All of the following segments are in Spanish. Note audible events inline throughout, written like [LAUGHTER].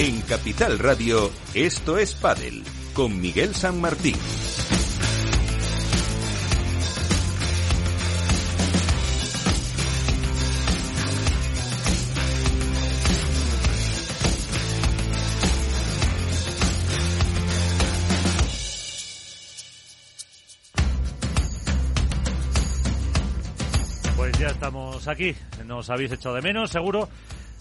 En Capital Radio, esto es Padel, con Miguel San Martín. Pues ya estamos aquí. Nos habéis echado de menos, seguro.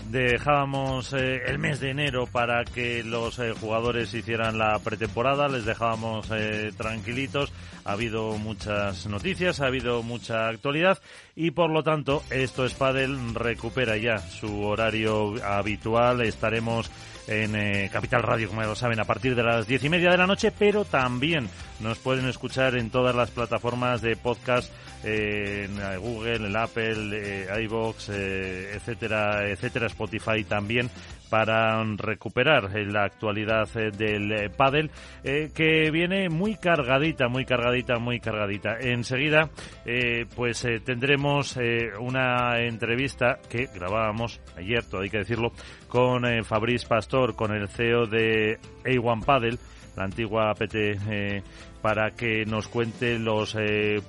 Dejábamos eh, el mes de enero para que los eh, jugadores hicieran la pretemporada, les dejábamos eh, tranquilitos. Ha habido muchas noticias, ha habido mucha actualidad y por lo tanto esto es Padel recupera ya su horario habitual. Estaremos en Capital Radio, como ya lo saben, a partir de las diez y media de la noche, pero también nos pueden escuchar en todas las plataformas de podcast, en Google, en Apple, iBox, etcétera, etcétera, Spotify también para recuperar la actualidad del pádel que viene muy cargadita, muy cargadita, muy cargadita. Enseguida, pues tendremos una entrevista que grabábamos ayer, todo hay que decirlo, con Fabrice Pastor, con el CEO de A1 Paddle, la antigua APT, para que nos cuente los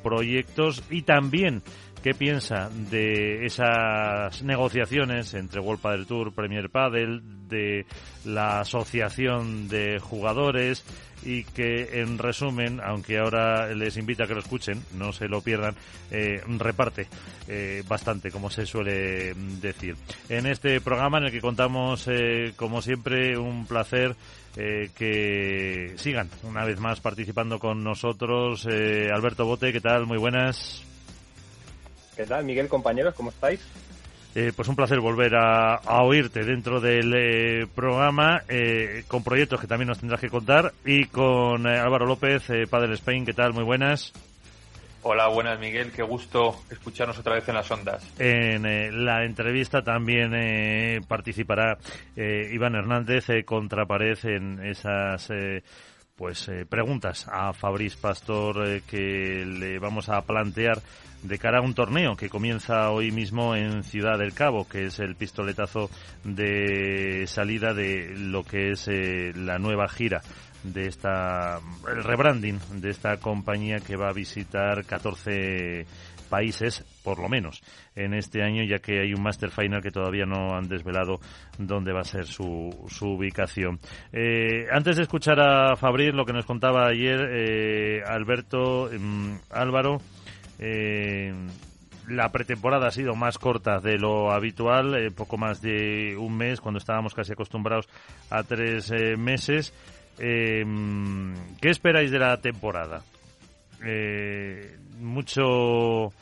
proyectos y también qué piensa de esas negociaciones entre World Padel Tour, Premier Padel, de la asociación de jugadores y que en resumen, aunque ahora les invita a que lo escuchen, no se lo pierdan, eh, reparte eh, bastante, como se suele decir. En este programa en el que contamos, eh, como siempre, un placer eh, que sigan una vez más participando con nosotros. Eh, Alberto Bote, ¿qué tal? Muy buenas. ¿Qué tal, Miguel, compañeros? ¿Cómo estáis? Eh, pues un placer volver a, a oírte dentro del eh, programa, eh, con proyectos que también nos tendrás que contar, y con eh, Álvaro López, eh, Padre Spain, ¿qué tal? Muy buenas. Hola, buenas Miguel, qué gusto escucharnos otra vez en las ondas. En eh, la entrevista también eh, participará eh, Iván Hernández, eh, contrapared en esas eh, pues preguntas a Fabriz Pastor que le vamos a plantear de cara a un torneo que comienza hoy mismo en Ciudad del Cabo, que es el pistoletazo de salida de lo que es la nueva gira de esta el rebranding de esta compañía que va a visitar 14 países, por lo menos, en este año, ya que hay un Master Final que todavía no han desvelado dónde va a ser su, su ubicación. Eh, antes de escuchar a Fabriz, lo que nos contaba ayer eh, Alberto, eh, Álvaro, la pretemporada ha sido más corta de lo habitual, eh, poco más de un mes, cuando estábamos casi acostumbrados a tres eh, meses. Eh, ¿Qué esperáis de la temporada? Eh, mucho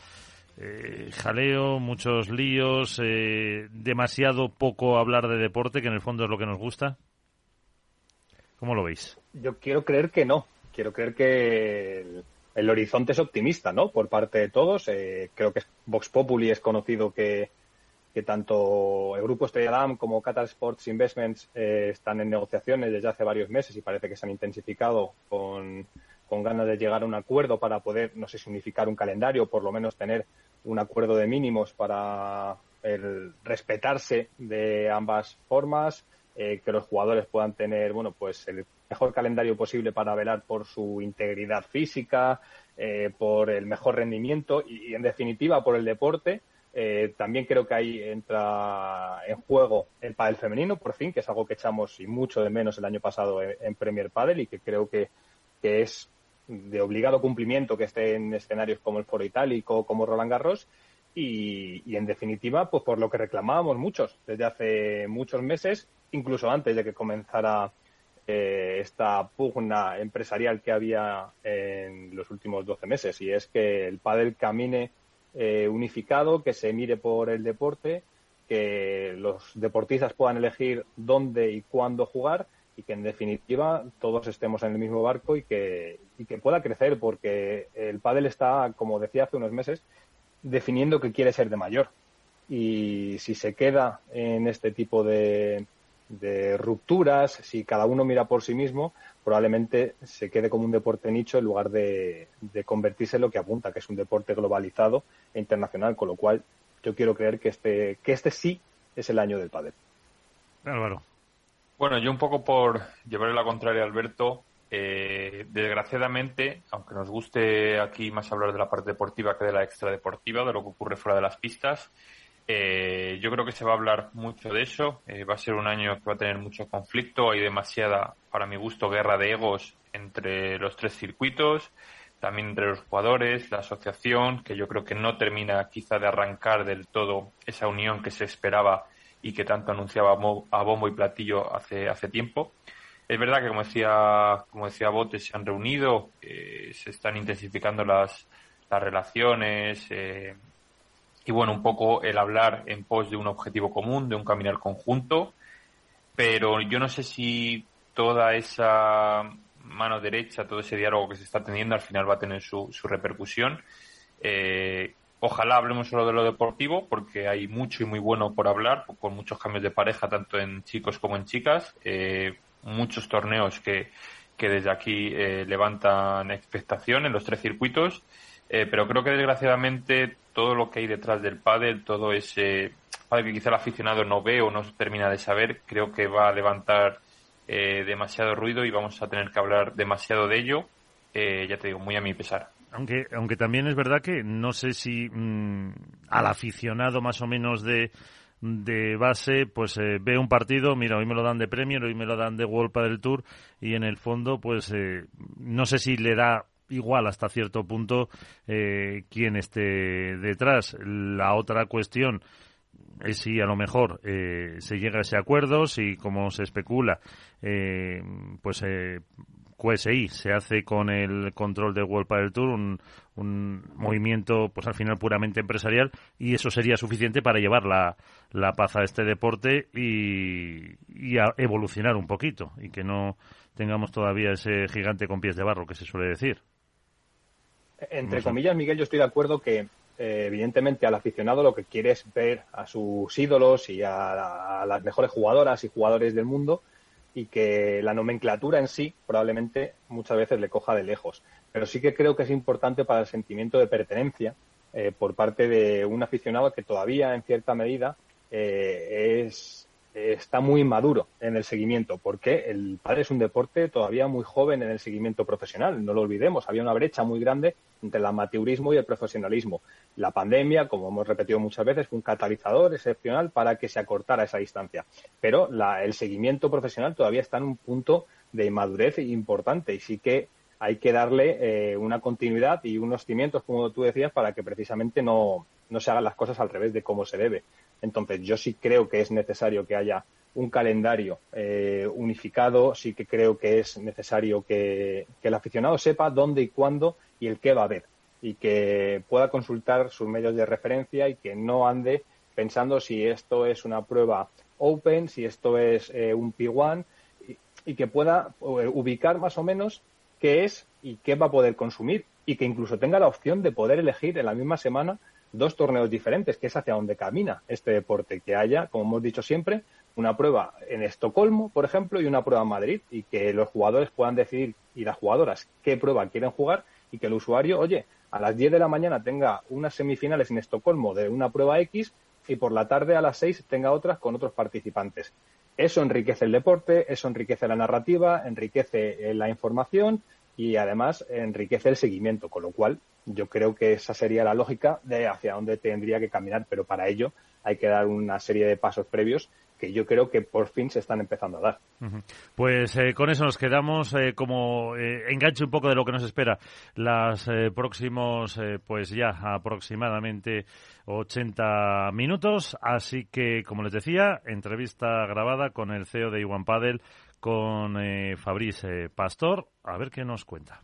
eh, jaleo, muchos líos, eh, demasiado poco hablar de deporte, que en el fondo es lo que nos gusta. ¿Cómo lo veis? Yo quiero creer que no. Quiero creer que el, el horizonte es optimista, ¿no? Por parte de todos. Eh, creo que Vox Populi es conocido que, que tanto el grupo Estrella como Qatar Sports Investments eh, están en negociaciones desde hace varios meses y parece que se han intensificado con, con ganas de llegar a un acuerdo para poder, no sé si unificar un calendario o por lo menos tener un acuerdo de mínimos para el respetarse de ambas formas, eh, que los jugadores puedan tener, bueno, pues el mejor calendario posible para velar por su integridad física, eh, por el mejor rendimiento y, en definitiva, por el deporte. Eh, también creo que ahí entra en juego el pádel femenino, por fin, que es algo que echamos y mucho de menos el año pasado en, Premier Padel y que creo que, que es de obligado cumplimiento que esté en escenarios como el Foro Itálico, como Roland Garros, y, y, en definitiva, pues por lo que reclamábamos muchos desde hace muchos meses, incluso antes de que comenzara eh, esta pugna empresarial que había en los últimos 12 meses, y es que el pádel camine eh, unificado, que se mire por el deporte, que los deportistas puedan elegir dónde y cuándo jugar y que en definitiva todos estemos en el mismo barco y que, y que pueda crecer porque el pádel está, como decía hace unos meses, definiendo que quiere ser de mayor. Y si se queda en este tipo de, de rupturas, si cada uno mira por sí mismo, probablemente se quede como un deporte nicho en lugar de, de convertirse en lo que apunta, que es un deporte globalizado e internacional, con lo cual yo quiero creer que este, que este sí es el año del pádel. Álvaro. Bueno, yo un poco por llevarle la contraria a Alberto, eh, desgraciadamente, aunque nos guste aquí más hablar de la parte deportiva que de la extradeportiva, de lo que ocurre fuera de las pistas, eh, yo creo que se va a hablar mucho de eso. Eh, va a ser un año que va a tener mucho conflicto. Hay demasiada, para mi gusto, guerra de egos entre los tres circuitos, también entre los jugadores, la asociación, que yo creo que no termina quizá de arrancar del todo esa unión que se esperaba y que tanto anunciaba a bombo y platillo hace, hace tiempo. Es verdad que, como decía, como decía Bote, se han reunido, eh, se están intensificando las, las relaciones eh, y, bueno, un poco el hablar en pos de un objetivo común, de un caminar conjunto, pero yo no sé si toda esa mano derecha, todo ese diálogo que se está teniendo al final va a tener su, su repercusión. Eh, ojalá hablemos solo de lo deportivo, porque hay mucho y muy bueno por hablar, con muchos cambios de pareja, tanto en chicos como en chicas. Eh, muchos torneos que, que desde aquí eh, levantan expectación en los tres circuitos, eh, pero creo que desgraciadamente todo lo que hay detrás del pádel, todo ese pádel que quizá el aficionado no ve o no termina de saber, creo que va a levantar eh, demasiado ruido y vamos a tener que hablar demasiado de ello, ya te digo, muy a mi pesar. Aunque, aunque también es verdad que no sé si mm, al aficionado más o menos de, de base, pues eh, ve un partido, mira, hoy me lo dan de Premier, hoy me lo dan de World del Tour y en el fondo, pues eh, no sé si le da igual hasta cierto punto eh, quién esté detrás. La otra cuestión es si a lo mejor eh, se llega a ese acuerdo, si como se especula, eh, pues eh, QSI se hace con el control de World del Tour, un, un, movimiento, pues al final puramente empresarial, y eso sería suficiente para llevar la, la paz a este deporte y, y a evolucionar un poquito, y que no tengamos todavía ese gigante con pies de barro que se suele decir. Entre comillas, Miguel, yo estoy de acuerdo que eh, evidentemente al aficionado lo que quiere es ver a sus ídolos y a, a las mejores jugadoras y jugadores del mundo y que la nomenclatura en sí probablemente muchas veces le coja de lejos. Pero sí que creo que es importante para el sentimiento de pertenencia eh, por parte de un aficionado que todavía en cierta medida eh, es, está muy maduro en el seguimiento, porque el padre es un deporte todavía muy joven en el seguimiento profesional. No lo olvidemos, había una brecha muy grande entre el amateurismo y el profesionalismo. La pandemia, como hemos repetido muchas veces, fue un catalizador excepcional para que se acortara esa distancia. Pero la, el seguimiento profesional todavía está en un punto de inmadurez importante y sí que hay que darle eh, una continuidad y unos cimientos, como tú decías, para que precisamente no, no se hagan las cosas al revés de cómo se debe. Entonces, yo sí creo que es necesario que haya un calendario eh, unificado, sí que creo que es necesario que, el aficionado sepa dónde y cuándo y el qué va a ver y que pueda consultar sus medios de referencia y que no ande pensando si esto es una prueba open, si esto es eh, un P1 y, y, que pueda eh, ubicar más o menos qué es y qué va a poder consumir y que incluso tenga la opción de poder elegir en la misma semana dos torneos diferentes, que es hacia donde camina este deporte, que haya, como hemos dicho siempre, una prueba en Estocolmo, por ejemplo, y una prueba en Madrid, y que los jugadores puedan decidir, y las jugadoras, qué prueba quieren jugar, y que el usuario, oye, a las 10 de la mañana tenga unas semifinales en Estocolmo de una prueba X, y por la tarde a las 6 tenga otras con otros participantes. Eso enriquece el deporte, eso enriquece la narrativa, enriquece eh, la información y además enriquece el seguimiento, con lo cual yo creo que esa sería la lógica de hacia dónde tendría que caminar, pero para ello hay que dar una serie de pasos previos que yo creo que por fin se están empezando a dar. Pues eh, con eso nos quedamos eh, como eh, enganche un poco de lo que nos espera las eh, próximos, pues ya aproximadamente 80 minutos. Así que, como les decía, entrevista grabada con el CEO de Iwan Padel, con Fabrice Pastor. A ver qué nos cuenta.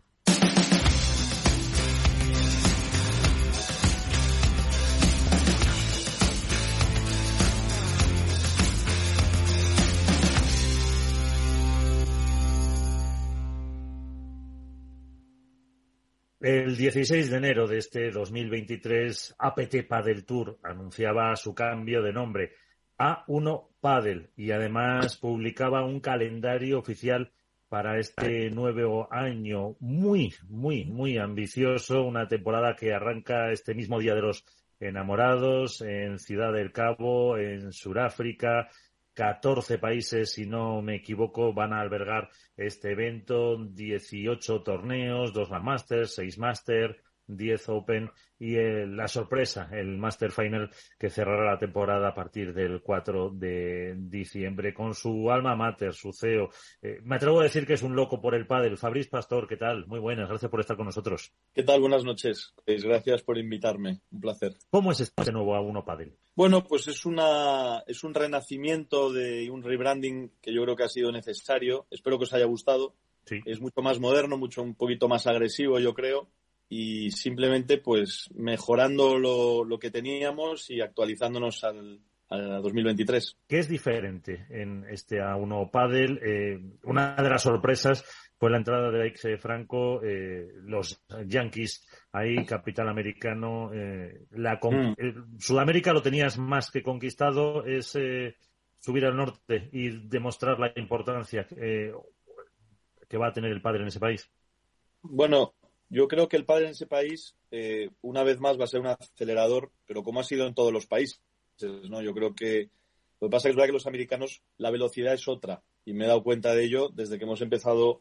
El 16 de enero de este 2023, APT Padel Tour anunciaba su cambio de nombre A1 Padel y además publicaba un calendario oficial para este nuevo año. Muy, muy, muy ambicioso, una temporada que arranca este mismo Día de los Enamorados en Ciudad del Cabo, en Sudáfrica, 14 países, si no me equivoco, van a albergar este evento, 18 torneos, dos Masters, 6 Masters, 10 Open y la sorpresa, el Master Final que cerrará la temporada a partir del 4 de diciembre con su alma mater, su CEO. Eh, me atrevo a decir que es un loco por el pádel. Fabriz Pastor, ¿qué tal? Muy buenas, gracias por estar con nosotros. ¿Qué tal? Buenas noches. Pues gracias por invitarme. Un placer. ¿Cómo es este nuevo A1 Padel? Bueno, pues es una es un renacimiento de un rebranding que yo creo que ha sido necesario. Espero que os haya gustado. Sí. Es mucho más moderno, mucho un poquito más agresivo, yo creo y simplemente pues mejorando lo, lo que teníamos y actualizándonos al, al 2023. ¿Qué es diferente en este A1 Padel? Eh, una de las sorpresas fue la entrada de Ike eh, Franco, eh, los Yankees ahí, capital americano. Eh, la mm. eh, Sudamérica lo tenías más que conquistado, es subir al norte y demostrar la importancia que va a tener el padre en ese país. Bueno, yo creo que el padre en ese país, eh, una vez más, va a ser un acelerador, pero como ha sido en todos los países, ¿no? Yo creo que lo que pasa es, verdad que los americanos, la velocidad es otra, y me he dado cuenta de ello desde que hemos empezado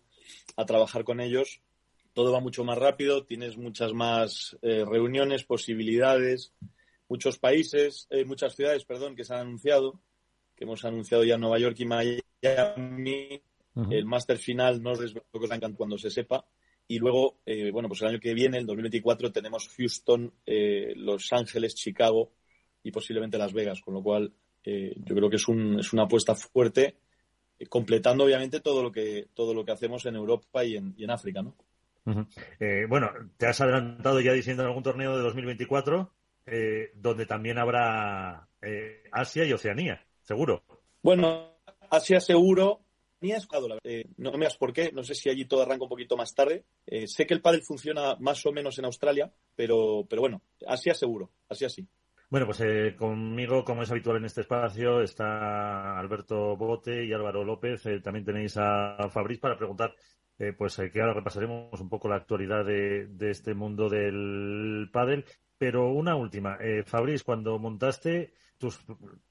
a trabajar con ellos. Todo va mucho más rápido, tienes muchas más eh, reuniones, posibilidades, muchos países, eh, muchas ciudades, perdón, que se han anunciado, que hemos anunciado ya Nueva York y Miami. El máster final no es lo que cuando se sepa, y luego, eh, bueno, pues el año que viene, el 2024, tenemos Houston, eh, Los Ángeles, Chicago y posiblemente Las Vegas, con lo cual eh, yo creo que es, un, es una apuesta fuerte, completando obviamente todo lo que todo lo que hacemos en Europa y en, y en África, ¿no? bueno, te has adelantado ya diciendo en algún torneo de 2024, donde también habrá Asia y Oceanía, seguro. Bueno, Asia seguro, eh, no me digas por qué, no sé si allí todo arranca un poquito más tarde. Eh, sé que el pádel funciona más o menos en Australia, pero, pero bueno, Asia seguro, así así. Bueno, pues eh, conmigo, como es habitual en este espacio, está Alberto Bote y Álvaro López. también tenéis a Fabriz para preguntar, pues que ahora repasaremos un poco la actualidad de, de este mundo del pádel. Pero una última, eh, Fabriz, cuando montaste tus,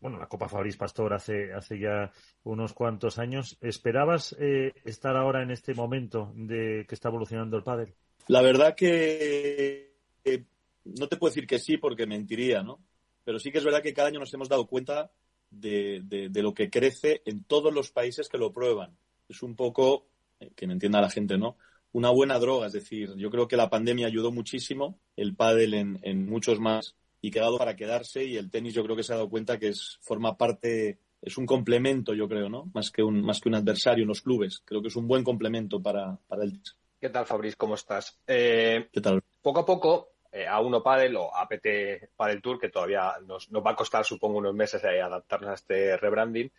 bueno, la Copa Fabriz Pastor hace, hace ya unos cuantos años, ¿esperabas eh, estar ahora en este momento de que está evolucionando el pádel? La verdad que eh, no te puedo decir que sí porque mentiría, ¿no? Pero sí que es verdad que cada año nos hemos dado cuenta de, de lo que crece en todos los países que lo prueban. Es un poco, eh, que me entienda la gente, ¿no? una buena droga. Es decir, yo creo que la pandemia ayudó muchísimo, el pádel en, muchos más, y quedado para quedarse. Y el tenis yo creo que se ha dado cuenta que es, forma parte, es un complemento, yo creo, ¿no? Más que un, más que un adversario en los clubes. Creo que es un buen complemento para, para el tenis. ¿Qué tal, Fabriz? ¿Cómo estás? Eh, ¿Qué tal? Poco a poco, eh, a uno Padel o APT Padel Tour, que todavía nos, va a costar, supongo, unos meses eh, adaptarnos a este rebranding,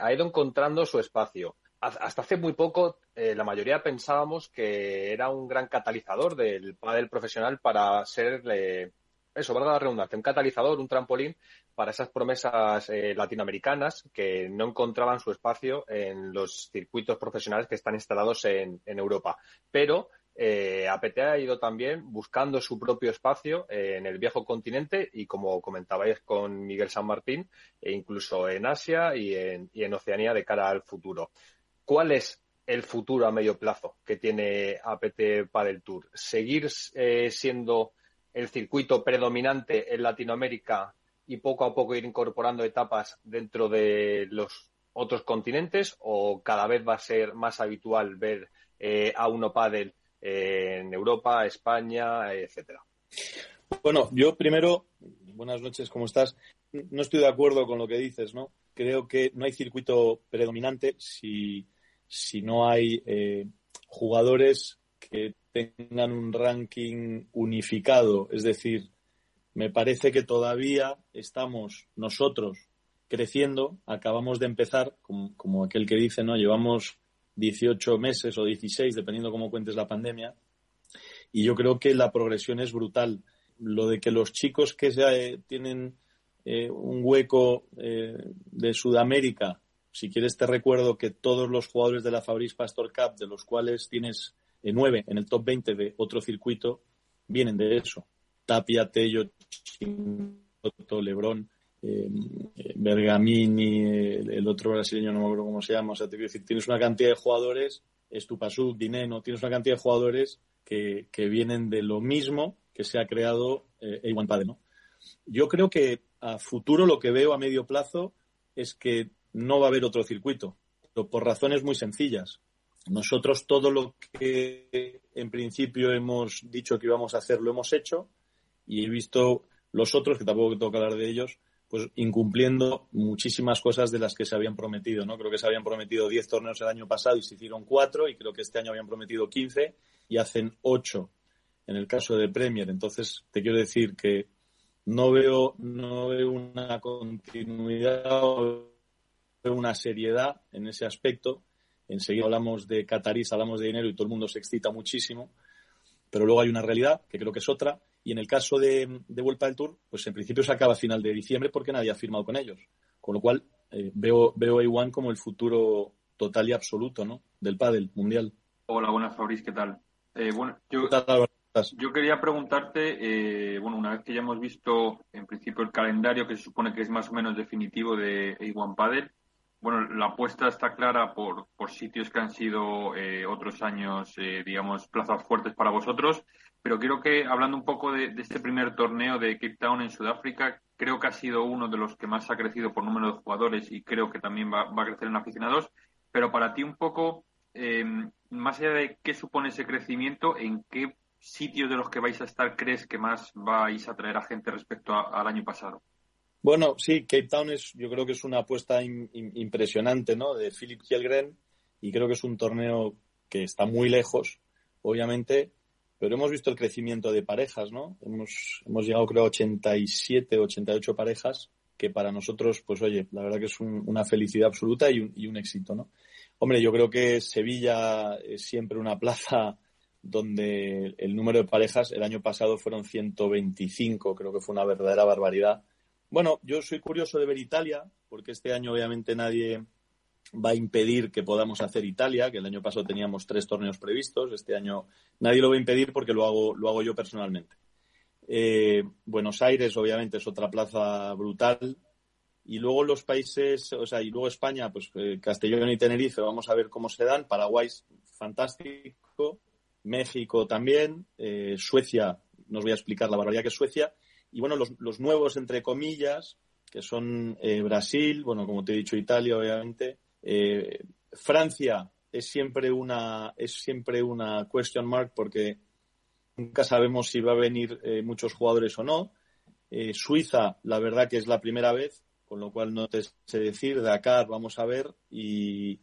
ha ido encontrando su espacio hasta hace muy poco eh, la mayoría pensábamos que era un gran catalizador del pádel profesional para ser, eso, valga la un catalizador, un trampolín para esas promesas eh, latinoamericanas que no encontraban su espacio en los circuitos profesionales que están instalados en, Europa. Pero eh, APT ha ido también buscando su propio espacio en el viejo continente y, como comentabais con Miguel San Martín, e incluso en Asia y en, Oceanía de cara al futuro. ¿Cuál es el futuro a medio plazo que tiene APT Padel Tour? ¿Seguir eh, siendo el circuito predominante en Latinoamérica y poco a poco ir incorporando etapas dentro de los otros continentes o cada vez va a ser más habitual ver eh, a uno Padel en Europa, España, etcétera? Bueno, yo primero, buenas noches, ¿cómo estás? No estoy de acuerdo con lo que dices, ¿no? Creo que no hay circuito predominante si si no hay eh, jugadores que tengan un ranking unificado. Es decir, me parece que todavía estamos nosotros creciendo, acabamos de empezar, como, aquel que dice, ¿no? Llevamos 18 meses o 16, dependiendo cómo cuentes la pandemia, y yo creo que la progresión es brutal. Lo de que los chicos que eh, tienen eh, un hueco de Sudamérica si quieres te recuerdo que todos los jugadores de la Fabrice Pastor Cup, de los cuales tienes eh, nueve en el top 20 de otro circuito, vienen de eso. Tapia, Tello, Chinotto, Lebrón. eh, Bergamini, el, otro brasileño, no me acuerdo cómo se llama. O sea, te quiero decir, tienes una cantidad de jugadores, Estupasuk, Dineno, tienes una cantidad de jugadores que, que vienen de lo mismo que se ha creado eh, A1 Padel, ¿no? Yo creo que a futuro lo que veo a medio plazo es que no va a haber otro circuito, pero por razones muy sencillas. Nosotros todo lo que en principio hemos dicho que íbamos a hacer lo hemos hecho y he visto los otros, que tampoco tengo que hablar de ellos, pues incumpliendo muchísimas cosas de las que se habían prometido, ¿no? Creo que se habían prometido 10 torneos el año pasado y se hicieron 4 y creo que este año habían prometido 15 y hacen 8 en el caso de Premier. Entonces, te quiero decir que no veo, no veo una continuidad o una seriedad en ese aspecto. Enseguida hablamos de Catarís, hablamos de dinero y todo el mundo se excita muchísimo. Pero luego hay una realidad, que creo que es otra. Y en el caso de, Vuelta del Tour, pues en principio se acaba a final de diciembre porque nadie ha firmado con ellos. Con lo cual, eh, veo, veo a Iwan como el futuro total y absoluto ¿no? del pádel mundial. Hola, buenas, Fabriz, ¿qué tal? Eh, bueno, yo, yo quería preguntarte, eh, bueno, una vez que ya hemos visto en principio el calendario que se supone que es más o menos definitivo de A1 Padel, bueno, la apuesta está clara por, por sitios que han sido eh, otros años, eh, digamos, plazas fuertes para vosotros, pero quiero que, hablando un poco de, este primer torneo de Cape Town en Sudáfrica, creo que ha sido uno de los que más ha crecido por número de jugadores y creo que también va, va a crecer en aficionados, pero para ti un poco, más allá de qué supone ese crecimiento, ¿en qué sitios de los que vais a estar crees que más vais a traer a gente respecto al año pasado? Bueno, sí, Cape Town es, yo creo que es una apuesta impresionante, ¿no? De Philip Kjellgren y creo que es un torneo que está muy lejos, obviamente, pero hemos visto el crecimiento de parejas, ¿no? Hemos, hemos llegado, creo, a 87, 88 parejas, que para nosotros, pues oye, la verdad que es una felicidad absoluta y un, y un éxito, ¿no? Hombre, yo creo que Sevilla es siempre una plaza donde el número de parejas el año pasado fueron 125, creo que fue una verdadera barbaridad. Bueno, yo soy curioso de ver Italia, porque este año obviamente nadie va a impedir que podamos hacer Italia, que el año pasado teníamos tres torneos previstos, este año nadie lo va a impedir porque lo hago, lo hago yo personalmente. Eh, Buenos Aires, obviamente, es otra plaza brutal. Y luego los países, o sea, y luego España, pues eh, Castellón y Tenerife, vamos a ver cómo se dan. Paraguay, fantástico. México también, eh, Suecia, nos voy a explicar la barbaridad que es Suecia, y bueno, los, nuevos, entre comillas, que son eh, Brasil, bueno, como te he dicho, Italia, obviamente, eh, Francia es siempre una es siempre una question mark porque nunca sabemos si va a venir muchos jugadores o no. Suiza, la verdad que es la primera vez, con lo cual no te sé decir. Dakar, vamos a ver, y,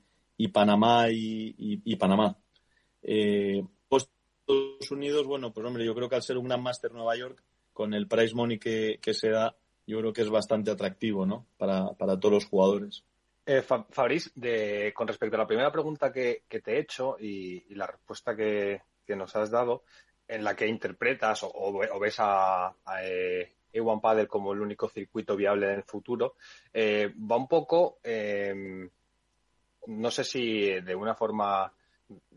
Panamá y, Panamá. Estados Unidos, bueno, pues hombre, yo creo que al ser un Gran Master Nueva York, con el price money que, se da, yo creo que es bastante atractivo, ¿no? Para, todos los jugadores. Eh, Fabriz, con respecto a la primera pregunta que, te he hecho y, la respuesta que, nos has dado, en la que interpretas o, ves a, a eh, A1 como el único circuito viable en el futuro, eh, va un poco, eh, no sé si de una forma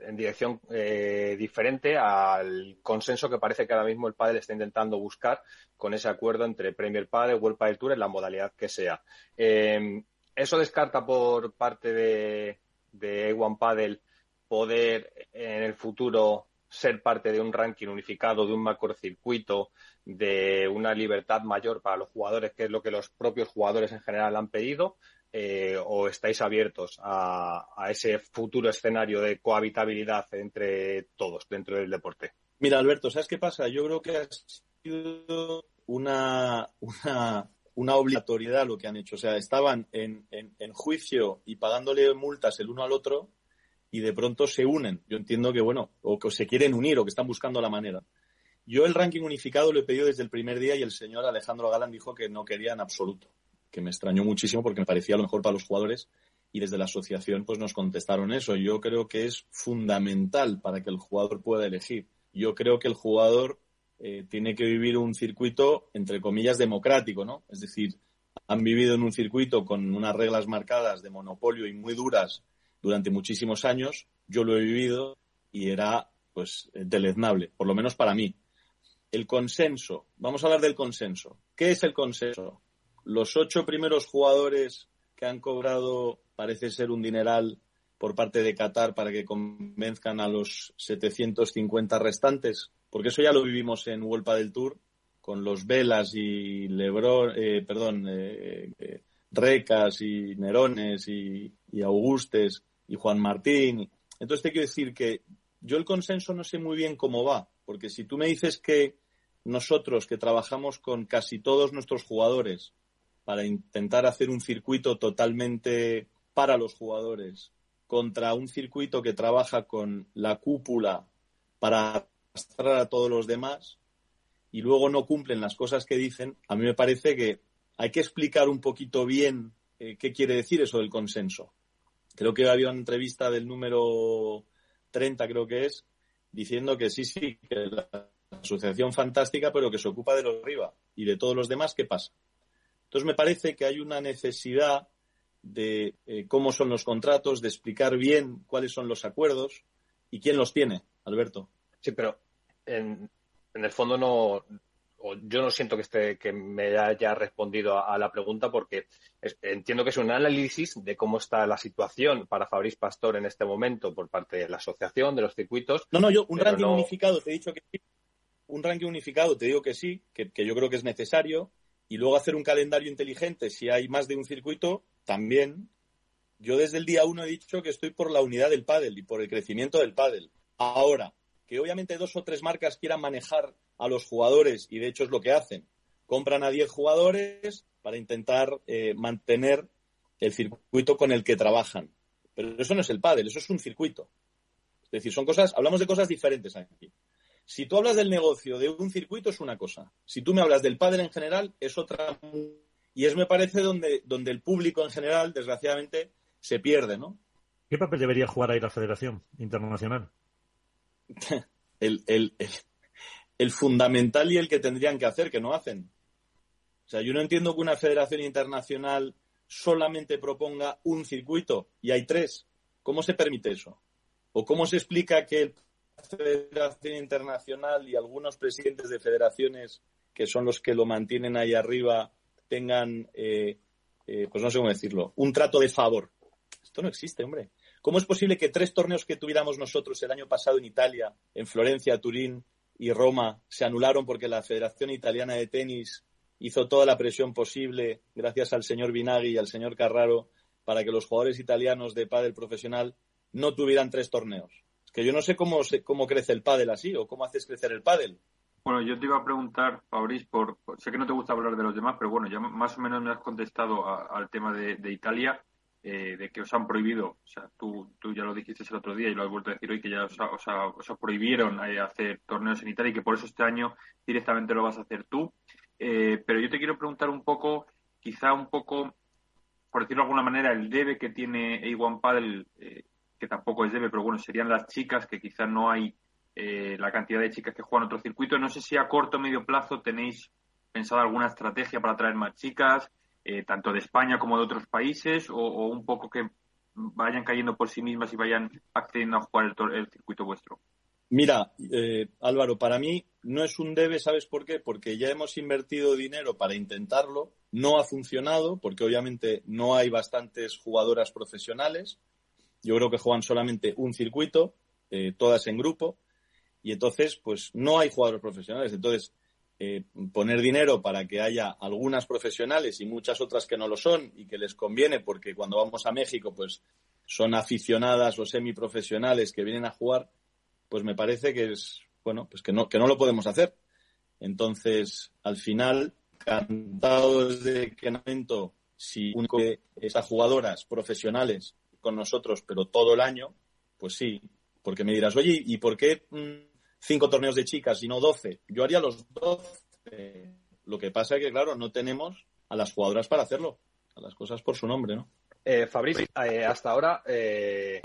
en dirección eh, diferente al consenso que parece que ahora mismo el Padel está intentando buscar con ese acuerdo entre Premier Padel, World Padel Tour en la modalidad que sea. Eh, eso descarta por parte de, de One Padel poder en el futuro ser parte de un ranking unificado, de un macrocircuito, de una libertad mayor para los jugadores, que es lo que los propios jugadores en general han pedido, eh, o estáis abiertos a, ese futuro escenario de cohabitabilidad entre todos dentro del deporte? Mira, Alberto, ¿sabes qué pasa? Yo creo que ha sido una, una, obligatoriedad lo que han hecho. O sea, estaban en, en, juicio y pagándole multas el uno al otro y de pronto se unen. Yo entiendo que, bueno, o que se quieren unir o que están buscando la manera. Yo el ranking unificado lo he pedido desde el primer día y el señor Alejandro Galán dijo que no quería en absoluto que me extrañó muchísimo porque me parecía lo mejor para los jugadores y desde la asociación pues nos contestaron eso. Yo creo que es fundamental para que el jugador pueda elegir. Yo creo que el jugador eh, tiene que vivir un circuito, entre comillas, democrático, ¿no? Es decir, han vivido en un circuito con unas reglas marcadas de monopolio y muy duras durante muchísimos años. Yo lo he vivido y era, pues, deleznable, por lo menos para mí. El consenso. Vamos a hablar del consenso. ¿Qué es el consenso? Los ocho primeros jugadores que han cobrado parece ser un dineral por parte de Qatar para que convenzcan a los 750 restantes, porque eso ya lo vivimos en Huelpa del Tour con los Velas y Lebron, eh, perdón, eh, eh, Recas y Nerones y, y, Augustes y Juan Martín. Entonces te quiero decir que yo el consenso no sé muy bien cómo va, porque si tú me dices que nosotros que trabajamos con casi todos nuestros jugadores para intentar hacer un circuito totalmente para los jugadores contra un circuito que trabaja con la cúpula para arrastrar a todos los demás y luego no cumplen las cosas que dicen, a mí me parece que hay que explicar un poquito bien eh, qué quiere decir eso del consenso. Creo que había una entrevista del número 30, creo que es, diciendo que sí, sí, que la asociación fantástica, pero que se ocupa de los arriba y de todos los demás, ¿qué pasa? Entonces me parece que hay una necesidad de eh, cómo son los contratos, de explicar bien cuáles son los acuerdos y quién los tiene, Alberto. Sí, pero en, el fondo no, yo no siento que esté que me haya respondido a, la pregunta porque entiendo que es un análisis de cómo está la situación para Fabriz Pastor en este momento por parte de la asociación, de los circuitos. No, no, yo un ranking unificado te he dicho que sí. Un ranking unificado te digo que sí, que, que yo creo que es necesario. Y luego hacer un calendario inteligente si hay más de un circuito, también, yo desde el día uno he dicho que estoy por la unidad del pádel y por el crecimiento del pádel. Ahora, que obviamente dos o tres marcas quieran manejar a los jugadores, y de hecho es lo que hacen, compran a diez jugadores para intentar eh, mantener el circuito con el que trabajan. Pero eso no es el pádel, eso es un circuito. Es decir, son cosas, hablamos de cosas diferentes aquí. Si tú hablas del negocio de un circuito es una cosa. Si tú me hablas del pádel en general es otra y es, me parece, donde, donde el público en general, desgraciadamente, se pierde, ¿no? ¿Qué papel debería jugar ahí la Federación Internacional? [LAUGHS] el, el, el, fundamental y el que tendrían que hacer, que no hacen. O sea, yo no entiendo que una federación internacional solamente proponga un circuito y hay tres. ¿Cómo se permite eso? ¿O cómo se explica que la Federación Internacional y algunos presidentes de federaciones, que son los que lo mantienen ahí arriba, tengan, eh, eh, pues no sé cómo decirlo, un trato de favor. Esto no existe, hombre. ¿Cómo es posible que tres torneos que tuviéramos nosotros el año pasado en Italia, en Florencia, Turín y Roma, se anularon porque la Federación Italiana de Tenis hizo toda la presión posible, gracias al señor Binaghi y al señor Carraro, para que los jugadores italianos de pádel profesional no tuvieran tres torneos? Que yo no sé cómo, cómo crece el pádel así o cómo haces crecer el pádel. Bueno, yo te iba a preguntar, Fabriz, por, sé que no te gusta hablar de los demás, pero bueno, ya más o menos me has contestado al tema de, Italia, eh, de que os han prohibido, o sea, tú, tú ya lo dijiste el otro día y lo has vuelto a decir hoy, que ya os, os, prohibieron eh, hacer torneos en Italia y que por eso este año directamente lo vas a hacer tú. Eh, pero yo te quiero preguntar un poco, quizá un poco, por decirlo de alguna manera, el debe que tiene A1 Paddle, que tampoco es debe, pero bueno, serían las chicas que quizá no hay eh, la cantidad de chicas que juegan otro circuito. No sé si a corto o medio plazo tenéis pensado alguna estrategia para traer más chicas, eh, tanto de España como de otros países, o, un poco que vayan cayendo por sí mismas y vayan accediendo a jugar el, circuito vuestro. Mira, eh, Álvaro, para mí no es un debe, ¿sabes por qué? Porque ya hemos invertido dinero para intentarlo, no ha funcionado, porque obviamente no hay bastantes jugadoras profesionales. Yo creo que juegan solamente un circuito, todas en grupo y entonces pues no hay jugadores profesionales. Entonces, eh, poner dinero para que haya algunas profesionales y muchas otras que no lo son y que les conviene porque cuando vamos a México pues son aficionadas o semiprofesionales que vienen a jugar, pues me parece que es, bueno, pues que no, que no lo podemos hacer. Entonces, al final, cantados de que momento si único esas jugadoras profesionales con nosotros, pero todo el año, pues sí, porque me dirás, oye, ¿y por qué mm, cinco torneos de chicas y no doce. Yo haría los doce. Lo que pasa es que, claro, no tenemos a las jugadoras para hacerlo. A las cosas por su nombre, ¿no? Eh, Fabriz, eh, hasta ahora eh,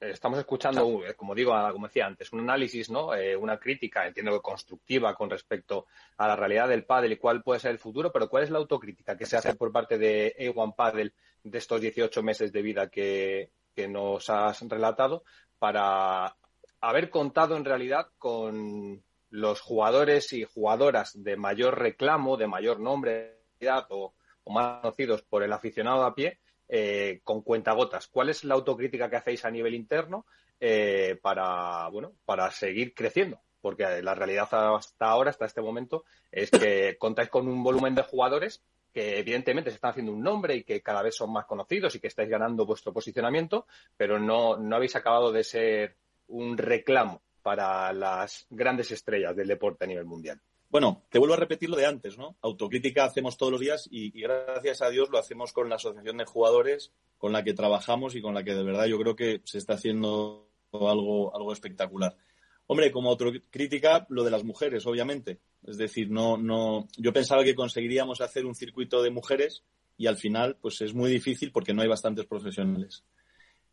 estamos escuchando, como digo, como decía antes, un análisis, ¿no? una crítica, entiendo que constructiva con respecto a la realidad del pádel y cuál puede ser el futuro, pero ¿cuál es la autocrítica que se hace por parte de A1 Paddle de estos 18 meses de vida que, que nos has relatado para haber contado en realidad con los jugadores y jugadoras de mayor reclamo, de mayor nombre o, más conocidos por el aficionado a pie, eh, con cuentagotas. ¿Cuál es la autocrítica que hacéis a nivel interno eh, para, bueno, para seguir creciendo? Porque la realidad hasta ahora, hasta este momento, es que [COUGHS] contáis con un volumen de jugadores que evidentemente se están haciendo un nombre y que cada vez son más conocidos y que estáis ganando vuestro posicionamiento, pero no, no habéis acabado de ser un reclamo para las grandes estrellas del deporte a nivel mundial. Bueno, te vuelvo a repetir lo de antes, ¿no? Autocrítica hacemos todos los días y, gracias a Dios lo hacemos con la asociación de jugadores con la que trabajamos y con la que de verdad yo creo que se está haciendo algo, algo espectacular. Hombre, como autocrítica, lo de las mujeres, obviamente. Es decir, no, no, yo pensaba que conseguiríamos hacer un circuito de mujeres y al final, pues es muy difícil porque no hay bastantes profesionales.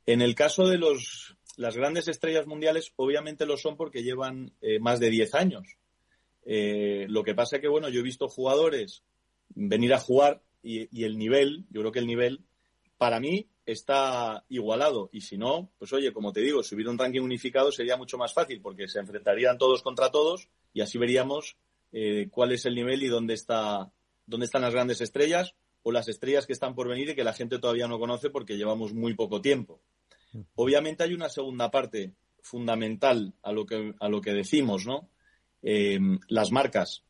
En el caso de los, las grandes estrellas mundiales, obviamente lo son porque llevan eh, más de 10 años. Eh, lo que pasa es que, bueno, yo he visto jugadores venir a jugar y, y, el nivel, yo creo que el nivel, para mí, está igualado. Y si no, pues oye, como te digo, si hubiera un ranking unificado sería mucho más fácil porque se enfrentarían todos contra todos y así veríamos eh, cuál es el nivel y dónde, está, dónde están las grandes estrellas o las estrellas que están por venir y que la gente todavía no conoce porque llevamos muy poco tiempo. Obviamente hay una segunda parte fundamental a lo que, a lo que decimos, ¿no? Eh, las marcas.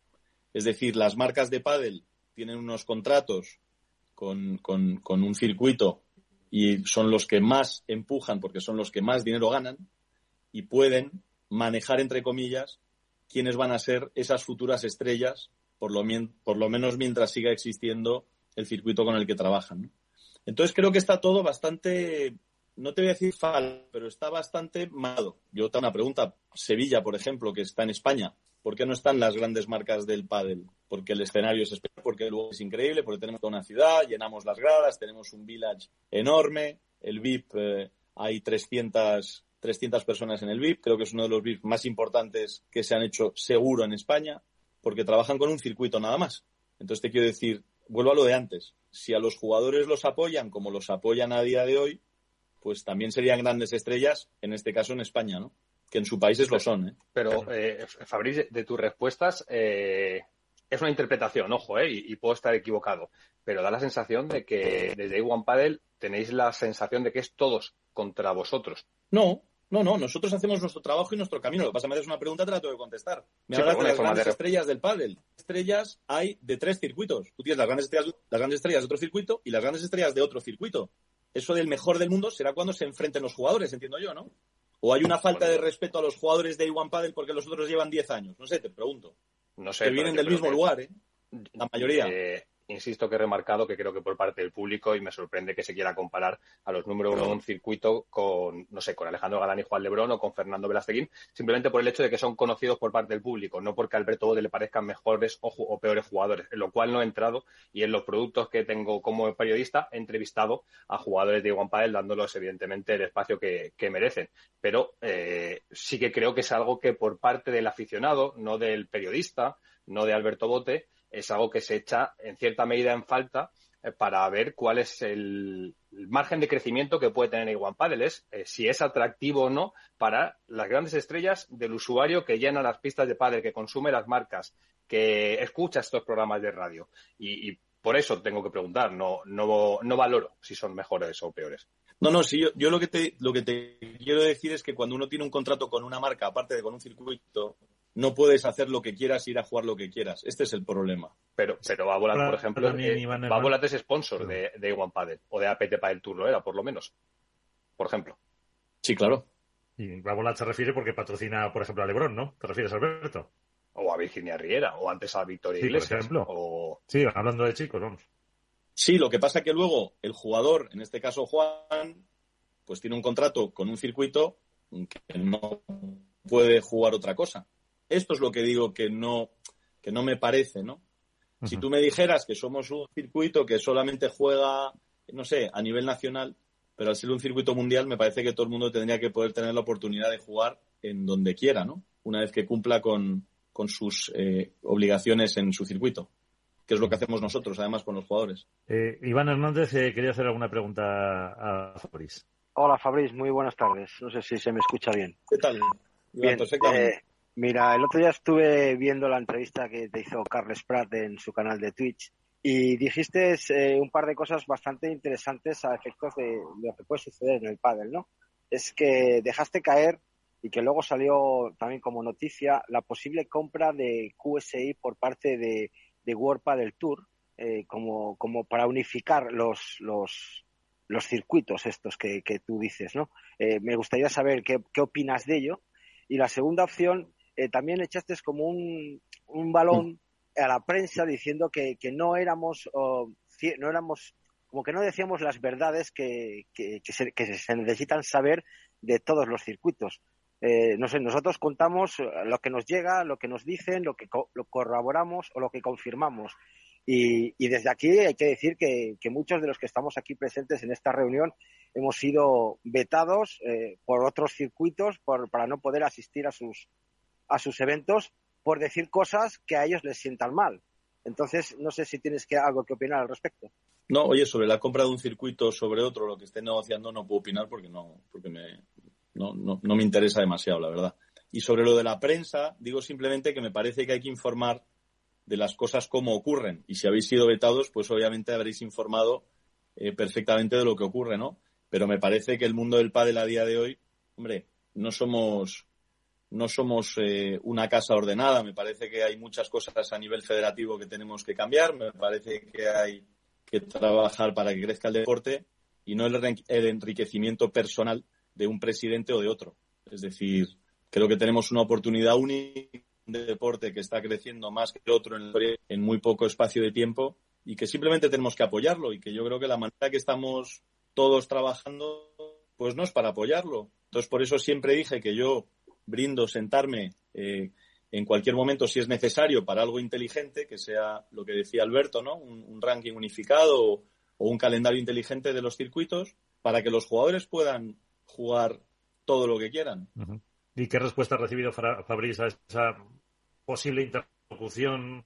Es decir, las marcas de pádel tienen unos contratos con, con, con, un circuito y son los que más empujan porque son los que más dinero ganan y pueden manejar, entre comillas, quiénes van a ser esas futuras estrellas, por lo, por lo menos mientras siga existiendo el circuito con el que trabajan. Entonces creo que está todo bastante, no te voy a decir fal, pero está bastante malo. Yo tengo una pregunta. Sevilla, por ejemplo, que está en España, ¿por qué no están las grandes marcas del pádel? Porque el escenario es especial, porque el es increíble, porque tenemos toda una ciudad, llenamos las gradas, tenemos un village enorme, el VIP eh, hay 300 300 personas en el VIP. Creo que es uno de los VIP más importantes que se han hecho seguro en España, porque trabajan con un circuito nada más. Entonces te quiero decir, vuelvo a lo de antes. Si a los jugadores los apoyan como los apoyan a día de hoy, pues también serían grandes estrellas, en este caso en España, ¿no? Que en su países lo son, ¿eh? Pero, eh, Fabriz, de tus respuestas, eh, es una interpretación, ojo, ¿eh? Y, puedo estar equivocado, pero da la sensación de que desde One Padel tenéis la sensación de que es todos contra vosotros. No, no, no, nosotros hacemos nuestro trabajo y nuestro camino. Lo que pasa es que me haces una pregunta, te la tengo que contestar. Me hablas de las grandes estrellas del pádel. Estrellas hay de tres circuitos. Tú tienes las grandes, estrellas, las grandes estrellas de otro circuito y las grandes estrellas de otro circuito. Eso del mejor del mundo será cuando se enfrenten los jugadores, entiendo yo, ¿no? ¿O hay una falta de respeto a los jugadores de Iwan Padel porque los otros llevan 10 años? No sé, te pregunto. No sé. Que vienen del mismo lugar, ¿eh? La mayoría. Eh, insisto que he remarcado que creo que por parte del público, y me sorprende que se quiera comparar a los número uno de un circuito con, no sé, con Alejandro Galán y Juan Lebrón o con Fernando Velasteguín, simplemente por el hecho de que son conocidos por parte del público, no porque a Alberto Bode le parezcan mejores o, peores jugadores, en lo cual no he entrado y en los productos que tengo como periodista he entrevistado a jugadores de Iguan Padel dándolos evidentemente el espacio que, merecen. Pero eh, sí que creo que es algo que por parte del aficionado, no del periodista, no de Alberto Bote, es algo que se echa en cierta medida en falta eh, para ver cuál es el, margen de crecimiento que puede tener Iguan Padel, es eh, si es atractivo o no para las grandes estrellas del usuario que llena las pistas de pádel, que consume las marcas, que escucha estos programas de radio. Y, por eso tengo que preguntar, no, no, no valoro si son mejores o peores. No, no, sí, yo, yo, lo, que te, lo que te quiero decir es que cuando uno tiene un contrato con una marca, aparte de con un circuito, no puedes hacer lo que quieras, ir a jugar lo que quieras. Este es el problema. Pero, pero volar, por ejemplo, eh, volar es sponsor de, de One Padel o de APT Padel Tour, era, por lo menos. Por ejemplo. Sí, claro. Y volar se refiere porque patrocina, por ejemplo, a Lebron, ¿no? ¿Te refieres, Alberto? O a Virginia Riera, o antes a Victoria Iglesias. Por ejemplo. Sí, hablando de chicos, vamos. Sí, lo que pasa que luego el jugador, en este caso Juan, pues tiene un contrato con un circuito que no puede jugar otra cosa. Esto es lo que digo que no, que no me parece, ¿no? Si tú me dijeras que somos un circuito que solamente juega, no sé, a nivel nacional, pero al ser un circuito mundial me parece que todo el mundo tendría que poder tener la oportunidad de jugar en donde quiera, ¿no? Una vez que cumpla con, sus eh, obligaciones en su circuito, que es lo que hacemos nosotros, además, con los jugadores. Eh, Iván Hernández eh, quería hacer alguna pregunta a Fabriz. Hola, Fabriz, muy buenas tardes. No sé si se me escucha bien. ¿Qué tal? Bien, perfectamente. Mira, el otro día estuve viendo la entrevista que te hizo Carles Prat en su canal de Twitch Y dijiste eh, un par de cosas bastante interesantes a efectos de, lo que puede suceder en el pádel, ¿no? Es que dejaste caer y que luego salió también como noticia la posible compra de QSI por parte de, de World Padel Tour eh, como, como para unificar los, los, los circuitos estos que, que tú dices, ¿no? Eh, me gustaría saber qué, qué, opinas de ello. Y la segunda opción, eh, también echaste como un, un balón a la prensa diciendo que, que no éramos, no éramos, como que no decíamos las verdades que, que, se, que se necesitan saber de todos los circuitos. Eh, no sé, nosotros contamos lo que nos llega, lo que nos dicen, lo que corroboramos o lo que confirmamos. Y, y desde aquí hay que decir que, que, muchos de los que estamos aquí presentes en esta reunión hemos sido vetados eh, por otros circuitos para no poder asistir a sus, a sus eventos por decir cosas que a ellos les sientan mal. Entonces, no sé si tienes que, algo que opinar al respecto. No, oye, sobre la compra de un circuito sobre otro, lo que esté negociando, no puedo opinar porque no, porque me, no, no, no me interesa demasiado, la verdad. Y sobre lo de la prensa, digo simplemente que me parece que hay que informar de las cosas como ocurren. Y si habéis sido vetados, pues obviamente habréis informado eh, perfectamente de lo que ocurre, ¿no? Pero me parece que el mundo del pádel a día de hoy, hombre, no somos no somos eh, una casa ordenada. Me parece que hay muchas cosas a nivel federativo que tenemos que cambiar. Me parece que hay que trabajar para que crezca el deporte y no el, el enriquecimiento personal de un presidente o de otro. Es decir, creo que tenemos una oportunidad única de deporte que está creciendo más que otro en, en muy poco espacio de tiempo y que simplemente tenemos que apoyarlo y que yo creo que la manera que estamos todos trabajando pues no es para apoyarlo. Entonces por eso siempre dije que yo brindo sentarme eh, en cualquier momento si es necesario para algo inteligente, que sea lo que decía Alberto, ¿no? Un, un ranking unificado o, o un calendario inteligente de los circuitos para que los jugadores puedan jugar todo lo que quieran. ¿Y qué respuesta ha recibido Fabriz a esa posible interlocución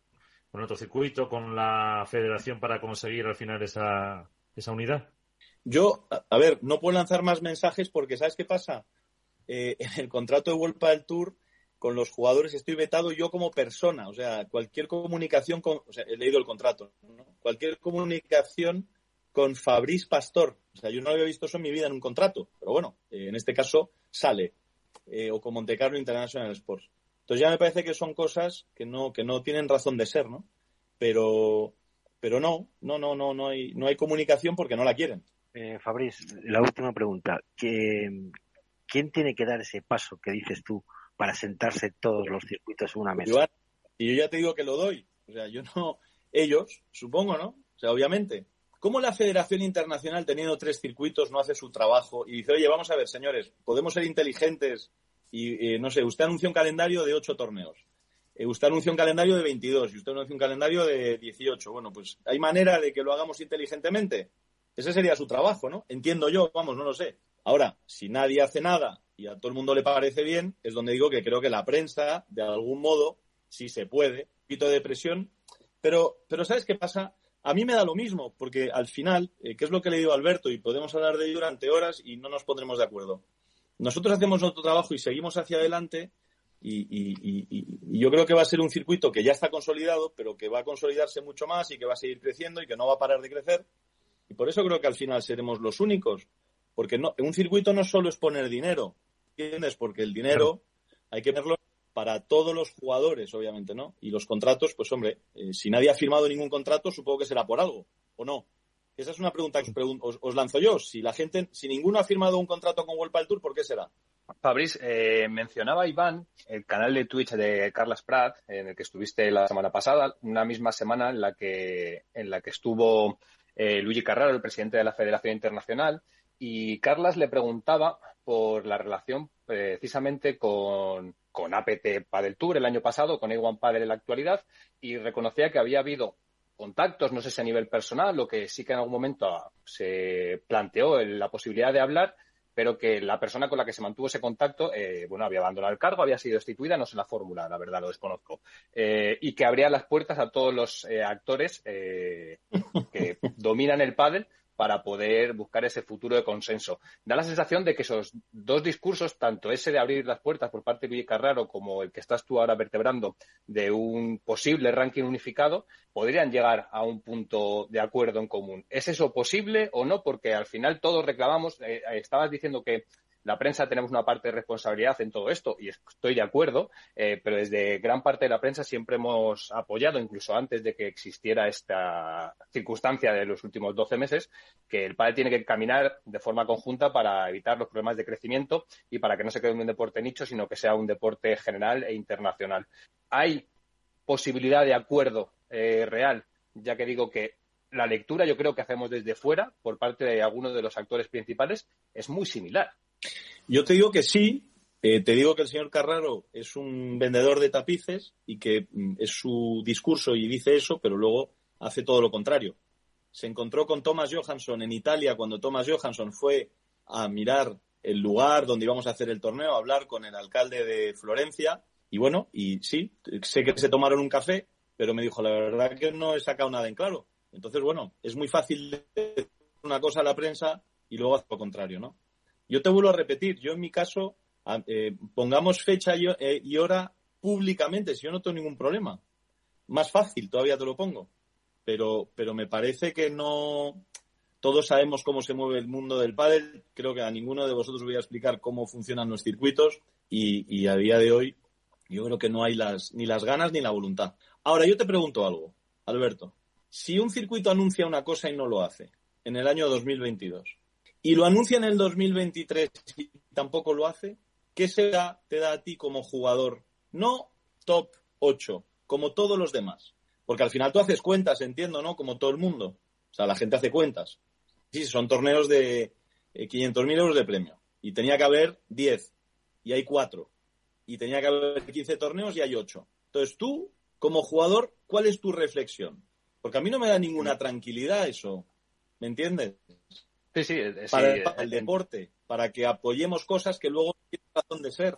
con otro circuito, con la federación para conseguir al final esa, esa unidad? Yo, a ver, no puedo lanzar más mensajes porque ¿sabes qué pasa? Eh, [LAUGHS] en el contrato de World del Tour con los jugadores estoy vetado yo como persona, o sea, cualquier comunicación con, he leído el contrato, ¿no? cualquier comunicación con Fabriz Pastor. O sea, yo no había visto eso en mi vida en un contrato, pero bueno, eh, en este caso sale. Eh, o con Monte Carlo International Sports. Entonces ya me parece que son cosas que no, que no tienen razón de ser, ¿no? Pero, pero no, no, no, no, no hay, no hay comunicación porque no la quieren. Eh, Fabriz, la última pregunta. ¿Quién tiene que dar ese paso que dices tú para sentarse todos los circuitos en una mesa? y yo ya te digo que lo doy. O sea, yo no, ellos, supongo, ¿no? O sea, obviamente, ¿Cómo la Federación Internacional, teniendo tres circuitos, no hace su trabajo y dice, oye, vamos a ver, señores, podemos ser inteligentes y, eh, no sé, usted anuncia un calendario de ocho torneos, eh, usted anuncia un calendario de 22 y usted anuncia un calendario de 18. Bueno, pues hay manera de que lo hagamos inteligentemente. Ese sería su trabajo, ¿no? Entiendo yo, vamos, no lo sé. Ahora, si nadie hace nada y a todo el mundo le parece bien, es donde digo que creo que la prensa, de algún modo, si se puede, un poquito de presión. Pero, pero ¿sabes qué pasa? A mí me da lo mismo, porque al final, eh, que es lo que le digo a Alberto, y podemos hablar de ello durante horas y no nos pondremos de acuerdo. Nosotros hacemos nuestro trabajo y seguimos hacia adelante, y, yo creo que va a ser un circuito que ya está consolidado, pero que va a consolidarse mucho más y que va a seguir creciendo y que no va a parar de crecer. Y por eso creo que al final seremos los únicos, porque no, un circuito no solo es poner dinero, ¿entiendes? Porque el dinero hay que ponerlo para todos los jugadores, obviamente, ¿no? Y los contratos, pues hombre, eh, si nadie ha firmado ningún contrato, supongo que será por algo, ¿o no? Esa es una pregunta que os, lanzo yo. Si la gente, si ninguno ha firmado un contrato con World Tour, ¿por qué será? Fabriz, eh, mencionaba Iván el canal de Twitch de Carlas Prat, en el que estuviste la semana pasada, una misma semana en la que, en la que estuvo eh, Luigi Carraro, el presidente de la Federación Internacional, y Carlas le preguntaba por la relación precisamente con, con APT Padel Tour el año pasado, con A1 Padel en la actualidad, y reconocía que había habido contactos, no sé si a nivel personal, lo que sí que en algún momento se planteó la posibilidad de hablar, pero que la persona con la que se mantuvo ese contacto, eh, bueno, había abandonado el cargo, había sido destituida, no sé la fórmula, la verdad, lo desconozco, eh, y que abría las puertas a todos los eh, actores que dominan el pádel para poder buscar ese futuro de consenso. Da la sensación de que esos dos discursos, tanto ese de abrir las puertas por parte de Carraro como el que estás tú ahora vertebrando de un posible ranking unificado, podrían llegar a un punto de acuerdo en común. ¿Es eso posible o no? Porque al final todos reclamamos, eh, estabas diciendo que la prensa tenemos una parte de responsabilidad en todo esto y estoy de acuerdo, eh, pero desde gran parte de la prensa siempre hemos apoyado, incluso antes de que existiera esta circunstancia de los últimos 12 meses, que el padre tiene que caminar de forma conjunta para evitar los problemas de crecimiento y para que no se quede un deporte nicho, sino que sea un deporte general e internacional. ¿Hay posibilidad de acuerdo eh, real? Ya que digo que la lectura yo creo que hacemos desde fuera por parte de algunos de los actores principales es muy similar. Yo te digo que sí, eh, te digo que el señor Carraro es un vendedor de tapices y que mm, es su discurso y dice eso, pero luego hace todo lo contrario. Se encontró con Thomas Johansson en Italia cuando Thomas Johansson fue a mirar el lugar donde íbamos a hacer el torneo, a hablar con el alcalde de Florencia. Y bueno, y sí, sé que se tomaron un café, pero me dijo, la verdad que no he sacado nada en claro. Entonces, bueno, es muy fácil decir una cosa a la prensa y luego hacer lo contrario, ¿no? Yo te vuelvo a repetir, yo en mi caso, eh, pongamos fecha eh, y, hora públicamente, si yo no tengo ningún problema. Más fácil, todavía te lo pongo. Pero, pero me parece que no. Todos sabemos cómo se mueve el mundo del pádel. Creo que a ninguno de vosotros voy a explicar cómo funcionan los circuitos y, y a día de hoy yo creo que no hay las, ni las ganas ni la voluntad. Ahora, yo te pregunto algo, Alberto. Si un circuito anuncia una cosa y no lo hace en el año 2022, y lo anuncia en el 2023 y tampoco lo hace, ¿qué te da a ti como jugador? No top 8, como todos los demás. Porque al final tú haces cuentas, entiendo, ¿no? Como todo el mundo. O sea, la gente hace cuentas. Sí, son torneos de 500.000 eh, euros de premio. Y tenía que haber 10. Y hay 4. Y tenía que haber 15 torneos y hay 8. Entonces tú, como jugador, ¿cuál es tu reflexión? Porque a mí no me da ninguna tranquilidad eso. ¿Me entiendes? Sí, sí, para, el, deporte, para que apoyemos cosas que luego tienen razón de ser.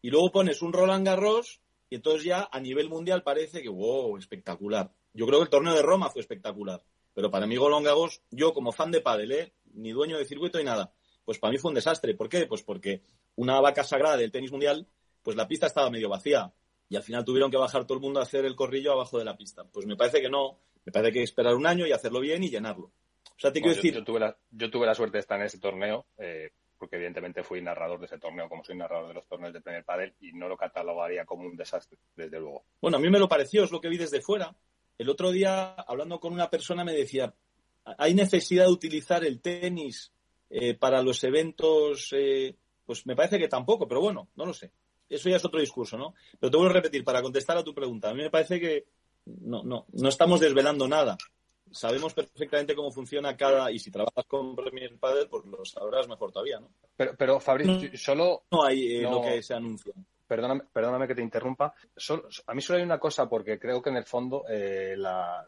Y luego pones un Roland Garros y entonces ya a nivel mundial parece que, wow, espectacular. Yo creo que el torneo de Roma fue espectacular. Pero para mí Roland Garros, yo como fan de pádel, ¿eh? ni dueño de circuito ni nada, pues para mí fue un desastre. ¿Por qué? Pues porque una vaca sagrada del tenis mundial, pues la pista estaba medio vacía. Y al final tuvieron que bajar todo el mundo a hacer el corrillo abajo de la pista. Pues me parece que no. Me parece que hay que esperar un año y hacerlo bien y llenarlo. O sea, te quiero decir... Yo, tuve la, yo tuve la suerte de estar en ese torneo, eh, porque evidentemente fui narrador de ese torneo, como soy narrador de los torneos de Premier Padel, y no lo catalogaría como un desastre, desde luego. Bueno, a mí me lo pareció, es lo que vi desde fuera. El otro día, hablando con una persona, me decía, ¿hay necesidad de utilizar el tenis eh, para los eventos? Eh, pues me parece que tampoco, pero bueno, no lo sé. Eso ya es otro discurso, ¿no? Pero te vuelvo a repetir, para contestar a tu pregunta, a mí me parece que no, no, no estamos desvelando nada sabemos perfectamente cómo funciona cada y si trabajas con Premier Padel pues lo sabrás mejor todavía, ¿no? Pero, pero Fabricio, solo no hay eh, lo que se anuncia perdóname, perdóname que te interrumpa. a mí solo hay una cosa, porque creo que en el fondo eh, la,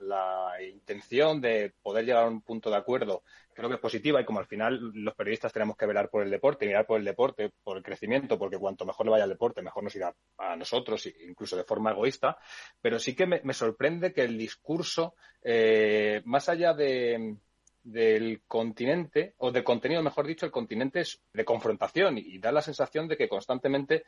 intención de poder llegar a un punto de acuerdo creo que es positiva y como al final los periodistas tenemos que velar por el deporte, mirar por el deporte, por el crecimiento, porque cuanto mejor le vaya al deporte, mejor nos irá a nosotros, incluso de forma egoísta. Pero sí que me, sorprende que el discurso, eh, más allá de, del continente, o del contenido, mejor dicho, el continente es de confrontación y, da la sensación de que constantemente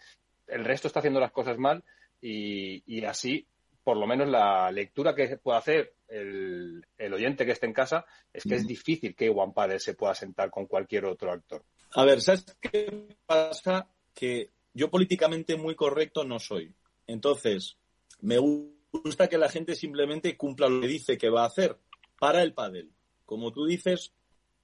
el resto está haciendo las cosas mal y, así, por lo menos la lectura que pueda hacer el, oyente que esté en casa es que es difícil que Juan Padre se pueda sentar con cualquier otro actor. A ver, ¿sabes qué pasa? Que yo políticamente muy correcto no soy. Entonces, me gusta que la gente simplemente cumpla lo que dice que va a hacer para el pádel como tú dices,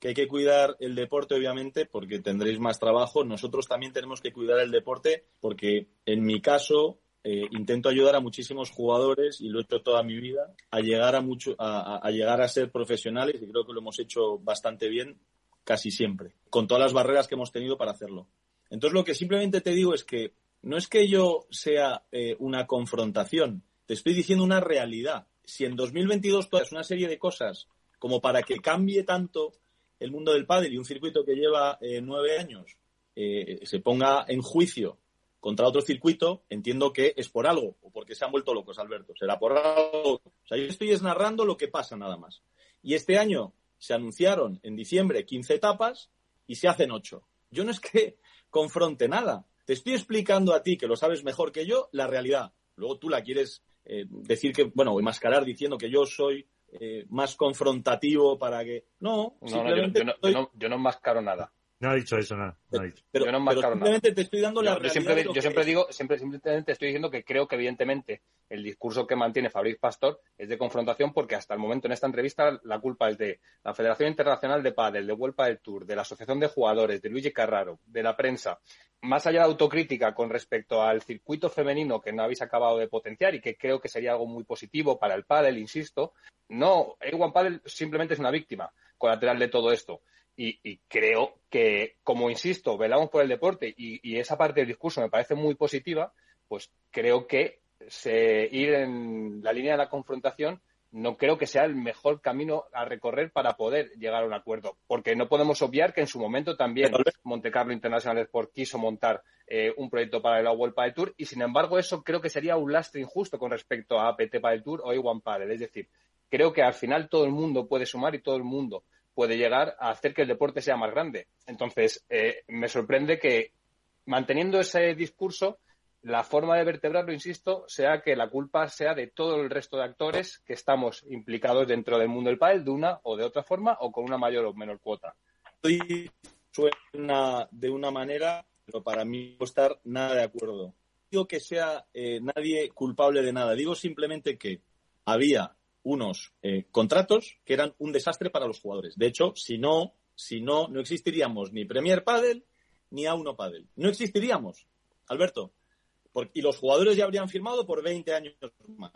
que hay que cuidar el deporte, obviamente, porque tendréis más trabajo. Nosotros también tenemos que cuidar el deporte porque, en mi caso, eh, intento ayudar a muchísimos jugadores y lo he hecho toda mi vida a llegar a, mucho, a, llegar a ser profesionales y creo que lo hemos hecho bastante bien casi siempre, con todas las barreras que hemos tenido para hacerlo. Entonces, lo que simplemente te digo es que no es que yo sea eh, una confrontación, te estoy diciendo una realidad. Si en 2022 todas una serie de cosas como para que cambie tanto el mundo del pádel y un circuito que lleva eh, nueve años eh, se ponga en juicio contra otro circuito, entiendo que es por algo, o porque se han vuelto locos, Alberto. Será por algo. O sea, yo estoy narrando lo que pasa nada más. Y este año, se anunciaron en diciembre 15 etapas y se hacen 8. Yo no es que confronte nada. Te estoy explicando a ti, que lo sabes mejor que yo, la realidad. Luego tú la quieres eh, decir que, bueno, enmascarar diciendo que yo soy eh, más confrontativo para que. No, simplemente yo, no, yo, yo, no, enmascaro nada. No ha dicho eso, nada. No Pero, yo no pero simplemente te estoy dando la yo siempre, yo siempre digo, siempre simplemente estoy diciendo que creo que evidentemente el discurso que mantiene Fabriz Pastor es de confrontación porque hasta el momento en esta entrevista la culpa es de la Federación Internacional de Padel, de Vuelta del Tour, de la Asociación de Jugadores, de Luigi Carraro, de la prensa. Más allá de autocrítica con respecto al circuito femenino que no habéis acabado de potenciar y que creo que sería algo muy positivo para el pádel, insisto, no, A1 Padel simplemente es una víctima colateral de todo esto. Y, creo que, como insisto, velamos por el deporte y, esa parte del discurso me parece muy positiva, pues creo que se, ir en la línea de la confrontación no creo que sea el mejor camino a recorrer para poder llegar a un acuerdo, porque no podemos obviar que en su momento también Monte Carlo International Sport quiso montar eh, un proyecto para la World Padel Tour y sin embargo eso creo que sería un lastre injusto con respecto a APT Padel Tour o A1 Padel, es decir, creo que al final todo el mundo puede sumar y todo el mundo puede llegar a hacer que el deporte sea más grande. Entonces, eh, me sorprende que manteniendo ese discurso, la forma de vertebrarlo, insisto, sea que la culpa sea de todo el resto de actores que estamos implicados dentro del mundo del pádel de una o de otra forma o con una mayor o menor cuota. Suena de una manera, pero para mí no estar nada de acuerdo. Digo que sea eh, nadie culpable de nada. Digo simplemente que había unos eh, contratos que eran un desastre para los jugadores. De hecho, si no, si no, no existiríamos ni Premier Padel ni A1 Padel. No existiríamos, Alberto. y los jugadores ya habrían firmado por 20 años más.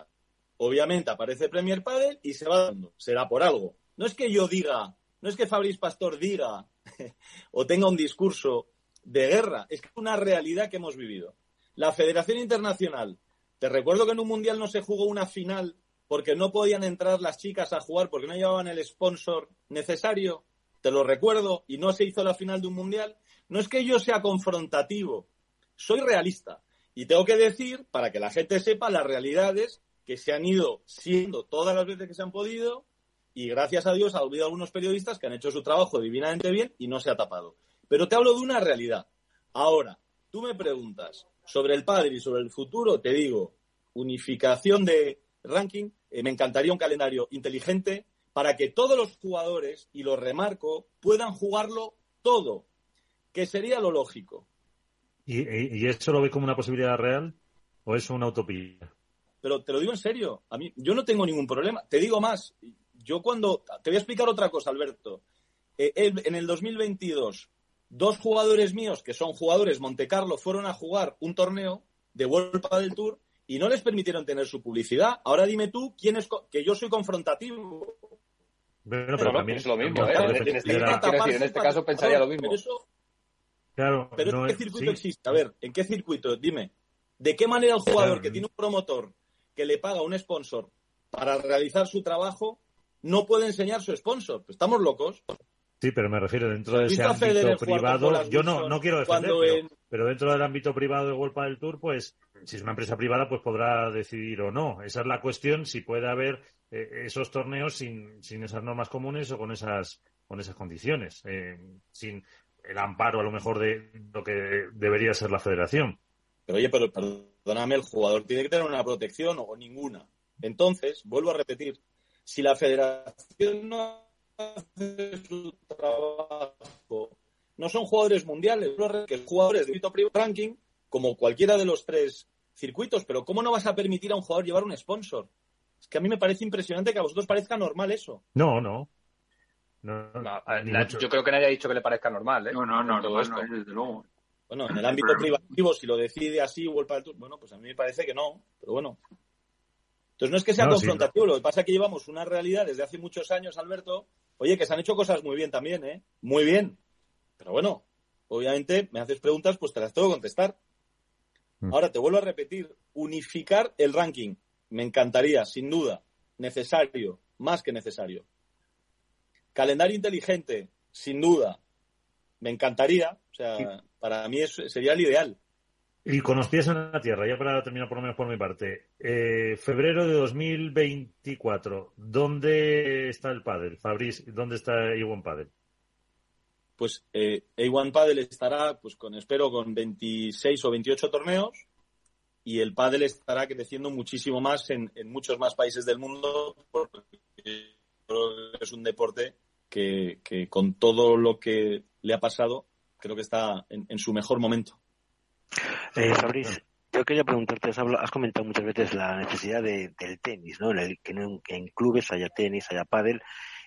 Obviamente aparece Premier Padel y se va dando. Será por algo. No es que yo diga, no es que Fabriz Pastor diga [LAUGHS] o tenga un discurso de guerra, es que es una realidad que hemos vivido. La Federación Internacional, te recuerdo que en un mundial no se jugó una final porque no podían entrar las chicas a jugar porque no llevaban el sponsor necesario, te lo recuerdo, y no se hizo la final de un mundial, no es que yo sea confrontativo, soy realista. Y tengo que decir, para que la gente sepa, las realidades que se han ido siendo todas las veces que se han podido, y gracias a Dios ha habido algunos periodistas que han hecho su trabajo divinamente bien y no se ha tapado. Pero te hablo de una realidad. Ahora, tú me preguntas sobre el padre y sobre el futuro, te digo, unificación de ranking, eh, me encantaría un calendario inteligente para que todos los jugadores, y lo remarco, puedan jugarlo todo, que sería lo lógico. ¿Y, eso lo ve como una posibilidad real o es una utopía? Pero te lo digo en serio, a mí yo no tengo ningún problema. Te digo más, yo cuando te voy a explicar otra cosa, Alberto. Eh, en el 2022, dos jugadores míos que son jugadores Montecarlo fueron a jugar un torneo de World del Tour y no les permitieron tener su publicidad. Ahora dime tú quién es que yo soy confrontativo. pero, también es lo mismo, ¿eh? En este, en este caso pensaría lo mismo. Pero, ¿en qué circuito existe? A ver, ¿en qué circuito? Dime. ¿De qué manera el jugador que tiene un promotor que le paga un sponsor para realizar su trabajo no puede enseñar su sponsor? Pues estamos locos. Sí, pero me refiero dentro de ese ámbito privado. Yo no, no quiero defender, pero, pero, dentro del ámbito privado de World del Tour, pues si es una empresa privada, pues podrá decidir o no. Esa es la cuestión, si puede haber eh, esos torneos sin, sin esas normas comunes o con esas, con esas condiciones, eh, sin el amparo a lo mejor de lo que debería ser la federación. Pero oye, pero perdóname, el jugador tiene que tener una protección o ninguna. Entonces, vuelvo a repetir, si la federación no hace su trabajo, no son jugadores mundiales, que jugadores de ranking como cualquiera de los tres circuitos, pero ¿cómo no vas a permitir a un jugador llevar un sponsor? Es que a mí me parece impresionante que a vosotros parezca normal eso. No, no. yo creo que nadie ha dicho que le parezca normal, ¿eh? No, no, no, todo esto. desde luego. Bueno, en el ámbito privativo, si lo decide así Tour, bueno, pues a mí me parece que no, pero bueno. Entonces no es que sea confrontativo, lo que pasa es que llevamos una realidad desde hace muchos años, Alberto, oye, que se han hecho cosas muy bien también, ¿eh? Muy bien. Pero bueno, obviamente me haces preguntas, pues te las tengo que contestar. Mm. Ahora te vuelvo a repetir, unificar el ranking. Me encantaría, sin duda. Necesario, más que necesario. Calendario inteligente, sin duda. Me encantaría. O sea, para mí eso sería el ideal. Y con los pies en la tierra, ya para terminar por lo menos por mi parte, eh, febrero de 2024, ¿dónde está el pádel? Fabriz, ¿dónde está A1 Padel? Pues eh, A1 Padel estará, pues con espero, con 26 o 28 torneos y el pádel estará creciendo muchísimo más en, muchos más países del mundo porque es un deporte que, con todo lo que le ha pasado creo que está en su mejor momento. Eh, Fabriz, yo quería preguntarte, has, comentado muchas veces la necesidad del tenis, ¿no? que en, clubes haya tenis, haya pádel.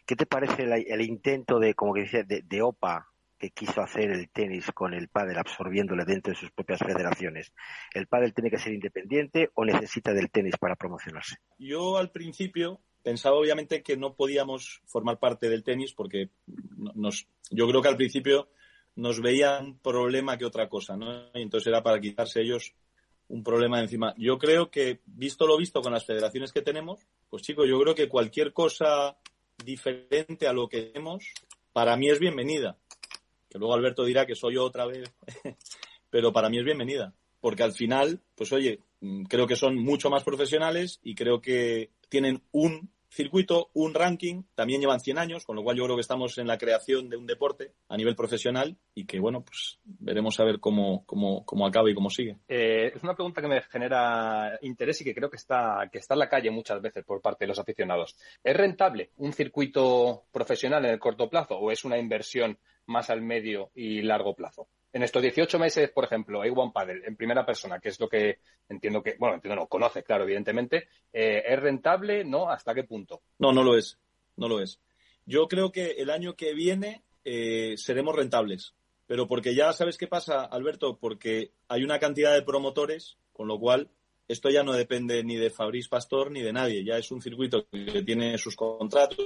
¿Qué te parece el, intento de, como que decía, de, OPA que quiso hacer el tenis con el pádel absorbiéndole dentro de sus propias federaciones? ¿El pádel tiene que ser independiente o necesita del tenis para promocionarse? Yo al principio pensaba obviamente que no podíamos formar parte del tenis porque nos, yo creo que al principio nos veían problema que otra cosa, ¿no? Y entonces era para quitarse ellos un problema de encima. Yo creo que, visto lo visto con las federaciones que tenemos, pues chicos, yo creo que cualquier cosa diferente a lo que tenemos, para mí es bienvenida. Que luego Alberto dirá que soy yo otra vez, [LAUGHS] pero para mí es bienvenida. Porque al final, pues oye, creo que son mucho más profesionales y creo que tienen un circuito, un ranking, también llevan 100 años, con lo cual yo creo que estamos en la creación de un deporte a nivel profesional y que, bueno, pues veremos a ver cómo, cómo, cómo acaba y cómo sigue. Eh, es una pregunta que me genera interés y que creo que está, que está en la calle muchas veces por parte de los aficionados. ¿Es rentable un circuito profesional en el corto plazo o es una inversión más al medio y largo plazo? En estos 18 meses, por ejemplo, A1 Paddle en primera persona, que es lo que entiendo que, bueno, entiendo no, conoce, claro, evidentemente, eh, ¿es rentable? ¿No? ¿Hasta qué punto? No, no lo es. No lo es. Yo creo que el año que viene eh, seremos rentables. Pero porque ya sabes qué pasa, Alberto, porque hay una cantidad de promotores, con lo cual esto ya no depende ni de Fabriz Pastor ni de nadie. Ya es un circuito que tiene sus contratos,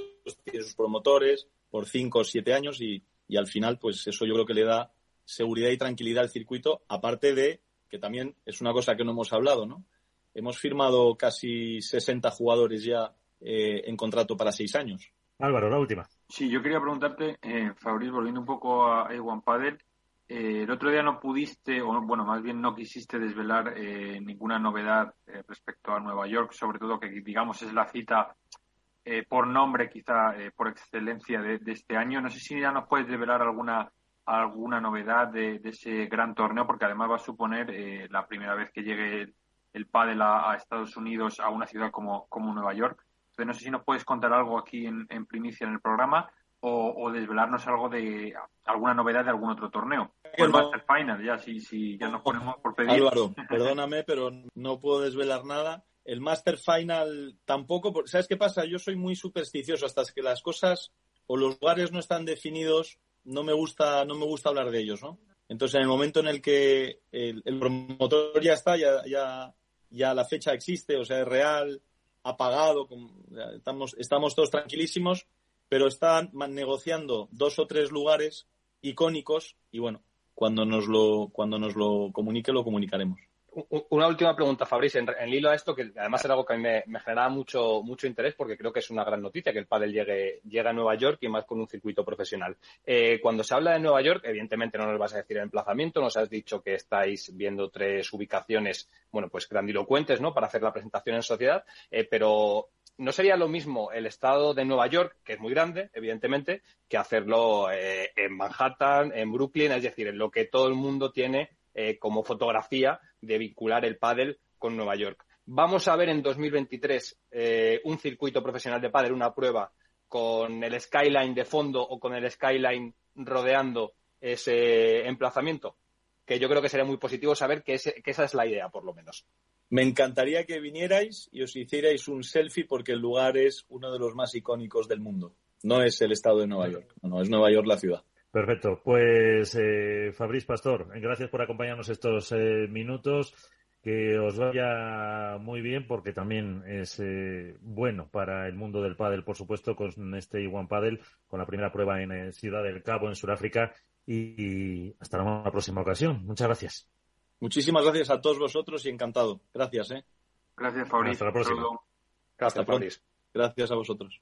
tiene sus promotores por cinco o siete años y, y al final, pues eso yo creo que le da seguridad y tranquilidad al circuito, aparte de que también es una cosa que no hemos hablado, ¿no? Hemos firmado casi 60 jugadores ya eh, en contrato para seis años. Álvaro, la última. Sí, yo quería preguntarte, eh, Fabriz, volviendo un poco a A1 Padel, eh, el otro día no pudiste, o bueno, más bien no quisiste desvelar eh, ninguna novedad respecto a Nueva York, sobre todo que digamos es la cita por nombre, quizá por excelencia de, de, este año. No sé si ya nos puedes desvelar alguna alguna novedad de, ese gran torneo, porque además va a suponer eh, la primera vez que llegue el, pádel a, Estados Unidos, a una ciudad como, como Nueva York. Entonces, no sé si nos puedes contar algo aquí en, primicia en el programa o, desvelarnos algo de alguna novedad de algún otro torneo. el Master Final, ya, si, si ya nos ponemos por pedir. Álvaro, [LAUGHS] perdóname, pero no puedo desvelar nada. El Master Final tampoco, ¿sabes qué pasa? Yo soy muy supersticioso hasta que las cosas o los lugares no están definidos no me gusta, no me gusta hablar de ellos, ¿no? Entonces, en el momento en el que el, promotor ya está, ya, ya, ya la fecha existe, o sea, es real, ha pagado, estamos, estamos todos tranquilísimos, pero están negociando dos o tres lugares icónicos y bueno, cuando nos lo, cuando nos lo comunique, lo comunicaremos una última pregunta, Fabrice, en, en hilo a esto, que además era algo que a mí me, me, generaba mucho, mucho interés porque creo que es una gran noticia que el pádel llegue, llegue a Nueva York y más con un circuito profesional. Eh, cuando se habla de Nueva York, evidentemente no nos vas a decir el emplazamiento, nos has dicho que estáis viendo tres ubicaciones, bueno, pues grandilocuentes, ¿no?, para hacer la presentación en sociedad, eh, pero no sería lo mismo el estado de Nueva York, que es muy grande, evidentemente, que hacerlo eh, en Manhattan, en Brooklyn, es decir, en lo que todo el mundo tiene eh, como fotografía de vincular el pádel con Nueva York. Vamos a ver en 2023 eh, un circuito profesional de pádel, una prueba con el skyline de fondo o con el skyline rodeando ese emplazamiento, que yo creo que sería muy positivo saber que, que esa es la idea, por lo menos. Me encantaría que vinierais y os hicierais un selfie porque el lugar es uno de los más icónicos del mundo. No es el estado de Nueva York, no, es Nueva York la ciudad. Perfecto. Pues eh, Fabriz Pastor, gracias por acompañarnos estos eh, minutos. Que os vaya muy bien porque también es eh, bueno para el mundo del pádel, por supuesto, con este One Paddle, con la primera prueba en eh, Ciudad del Cabo, en Sudáfrica. Y, hasta la próxima ocasión. Muchas gracias. Muchísimas gracias a todos vosotros y encantado. Gracias. ¿eh? Gracias, Fabriz. Hasta la próxima. Hasta, Gracias a vosotros.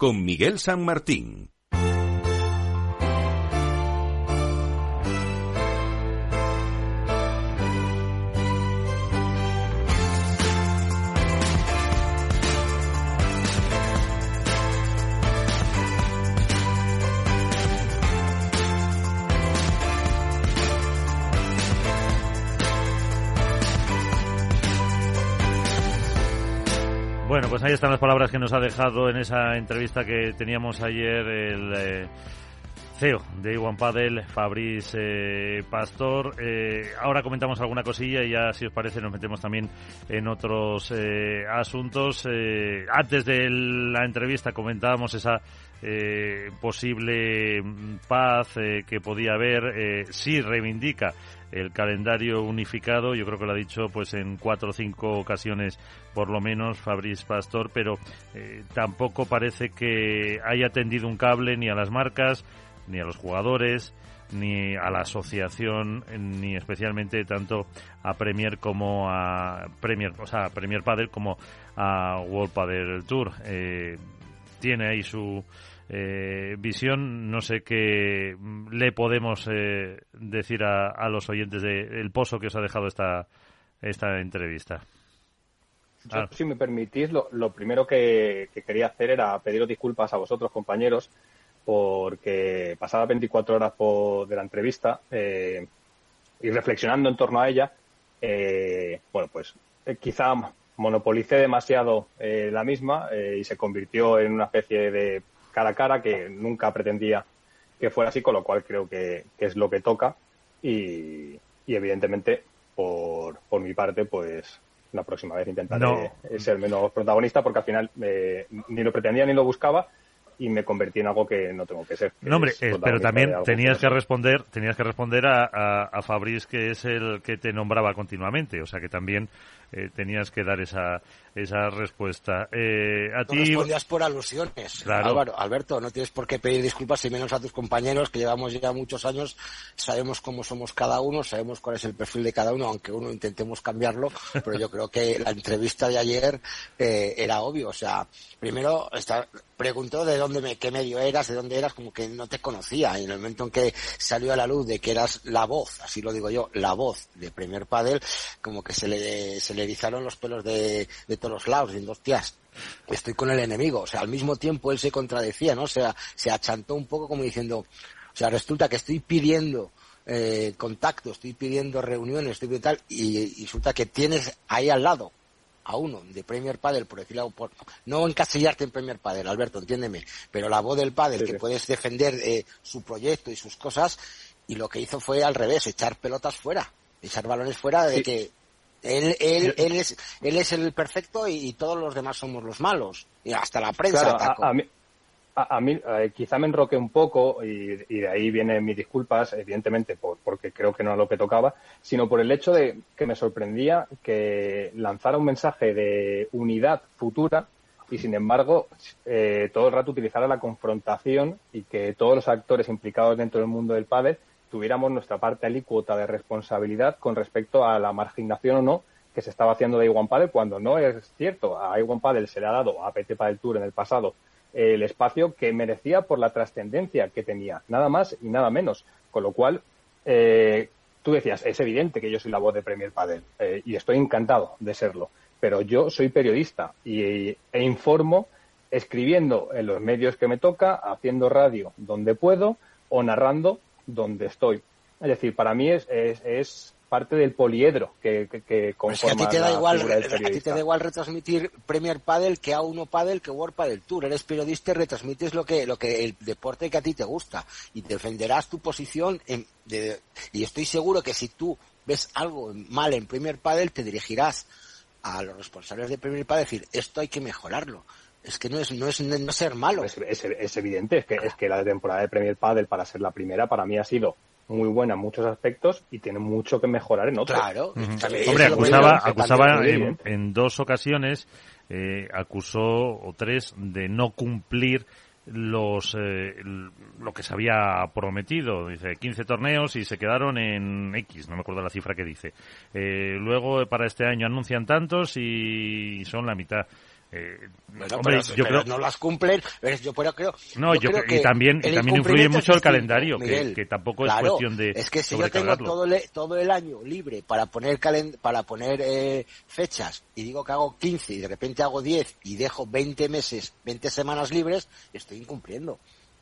con Miguel San Martín. Bueno, pues ahí están las palabras que nos ha dejado en esa entrevista que teníamos ayer el eh, CEO de Iwan Padel, Fabrice eh, Pastor. Eh, ahora comentamos alguna cosilla y ya, si os parece, nos metemos también en otros asuntos. antes de la entrevista comentábamos esa posible paz que podía haber, sí reivindica el calendario unificado. Yo creo que lo ha dicho pues en cuatro o cinco ocasiones por lo menos Fabrice Pastor, pero eh, tampoco parece que haya tendido un cable ni a las marcas, ni a los jugadores, ni a la asociación, ni especialmente tanto a Premier como a Premier, o sea, a Premier Padel como a World Padel Tour. Eh, tiene ahí su eh, visión. No sé qué le podemos eh, decir a, los oyentes del pozo que os ha dejado esta, esta entrevista. Si me permitís, lo, primero que, quería hacer era pediros disculpas a vosotros, compañeros, porque pasada 24 horas de la entrevista eh, y reflexionando en torno a ella, bueno, pues quizá monopolicé demasiado la misma y se convirtió en una especie de cara a cara, que nunca pretendía que fuera así, con lo cual creo que, es lo que toca. Y, evidentemente por, por mi parte pues la próxima vez intentaré ser menos protagonista porque al final eh, ni lo pretendía ni lo buscaba y me convertí en algo que no tengo que ser. no, hombre, eh, pero también tenías que responder, tenías que responder a, a, a Fabriz, que es el que te nombraba continuamente, o sea que también eh, tenías que dar esa, esa respuesta. Eh, a ti... respondías por alusiones. Claro. Álvaro, Alberto, no tienes por qué pedir disculpas y menos a tus compañeros que llevamos ya muchos años, sabemos cómo somos cada uno, sabemos cuál es el perfil de cada uno, aunque uno intentemos cambiarlo, pero yo creo que la entrevista de ayer eh, era obvio. O sea, primero está, preguntó de dónde me, qué medio eras, de dónde eras, como que no te conocía. Y en el momento en que salió a la luz de que eras la voz, así lo digo yo, la voz de Premier Padel, como que se le, se le erizaron los pelos de, de todos los lados, diciendo, hostias, estoy con el enemigo. O sea, al mismo tiempo él se contradecía, ¿no? O sea, se achantó un poco como diciendo, o sea, resulta que estoy pidiendo eh, contacto, estoy pidiendo reuniones, estoy pidiendo tal, y, resulta que tienes ahí al lado a uno de Premier Padel, por decirlo, por, no encasillarte en Premier Padel, Alberto, entiéndeme, pero la voz del Padel, que puedes defender eh, su proyecto y sus cosas, y lo que hizo fue al revés, echar pelotas fuera, echar balones fuera de que él, él, él, es, él es el perfecto y, todos los demás somos los malos. Y hasta la prensa A, mí, a, mí eh, quizá me enroque un poco y, de ahí vienen mis disculpas, evidentemente, por, porque creo que no es lo que tocaba, sino por el hecho de que me sorprendía que lanzara un mensaje de unidad futura y, sin embargo, eh, todo el rato utilizara la confrontación y que todos los actores implicados dentro del mundo del padre tuviéramos nuestra parte alícuota de responsabilidad con respecto a la marginación o no que se estaba haciendo de Iwan Padel cuando no es cierto. A Iwan Padel se le ha dado, a PT Padel Tour en el pasado, el espacio que merecía por la trascendencia que tenía, nada más y nada menos. Con lo cual, eh, tú decías, es evidente que yo soy la voz de Premier Padel eh, y estoy encantado de serlo, pero yo soy periodista y, e informo escribiendo en los medios que me toca, haciendo radio donde puedo o narrando donde estoy. Es decir, para mí es, es, parte del poliedro que, que, conforma a ti te da igual, A ti te da igual retransmitir Premier Padel que A1 Padel que World Padel Tour. Eres periodista y retransmites lo que, lo que el deporte que a ti te gusta y defenderás tu posición en, y estoy seguro que si tú ves algo mal en Premier Padel te dirigirás a los responsables de Premier Padel decir esto hay que mejorarlo Es que no es, no es, no ser malo. Es, es, evidente, es que, es que la temporada de Premier Padel para ser la primera para mí ha sido muy buena en muchos aspectos y tiene mucho que mejorar en otros. Claro. Hombre, acusaba, acusaba en, dos ocasiones, eh, acusó o tres de no cumplir los eh, lo que se había prometido. Dice 15 torneos y se quedaron en X, no me acuerdo la cifra que dice. Eh, luego para este año anuncian tantos y son la mitad. Eh, hombre, yo creo... no las cumplen. Yo creo, no, yo, creo que y también, también influye mucho el calendario, que, tampoco es cuestión de. Es que si yo tengo todo el, todo el año libre para poner para poner eh, fechas y digo que hago 15 y de repente hago 10 y dejo 20 meses, 20 semanas libres, estoy incumpliendo.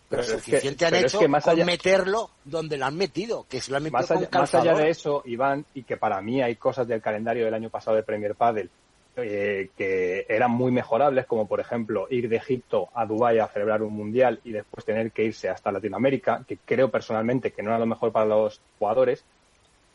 Pero, suficiente han hecho que más con meterlo donde lo han metido, que se lo han metido más allá, más allá de eso, Iván, y que para mí hay cosas del calendario del año pasado de Premier Padel eh, que eran muy mejorables, como por ejemplo ir de Egipto a Dubái a celebrar un mundial y después tener que irse hasta Latinoamérica, que creo personalmente que no era lo mejor para los jugadores.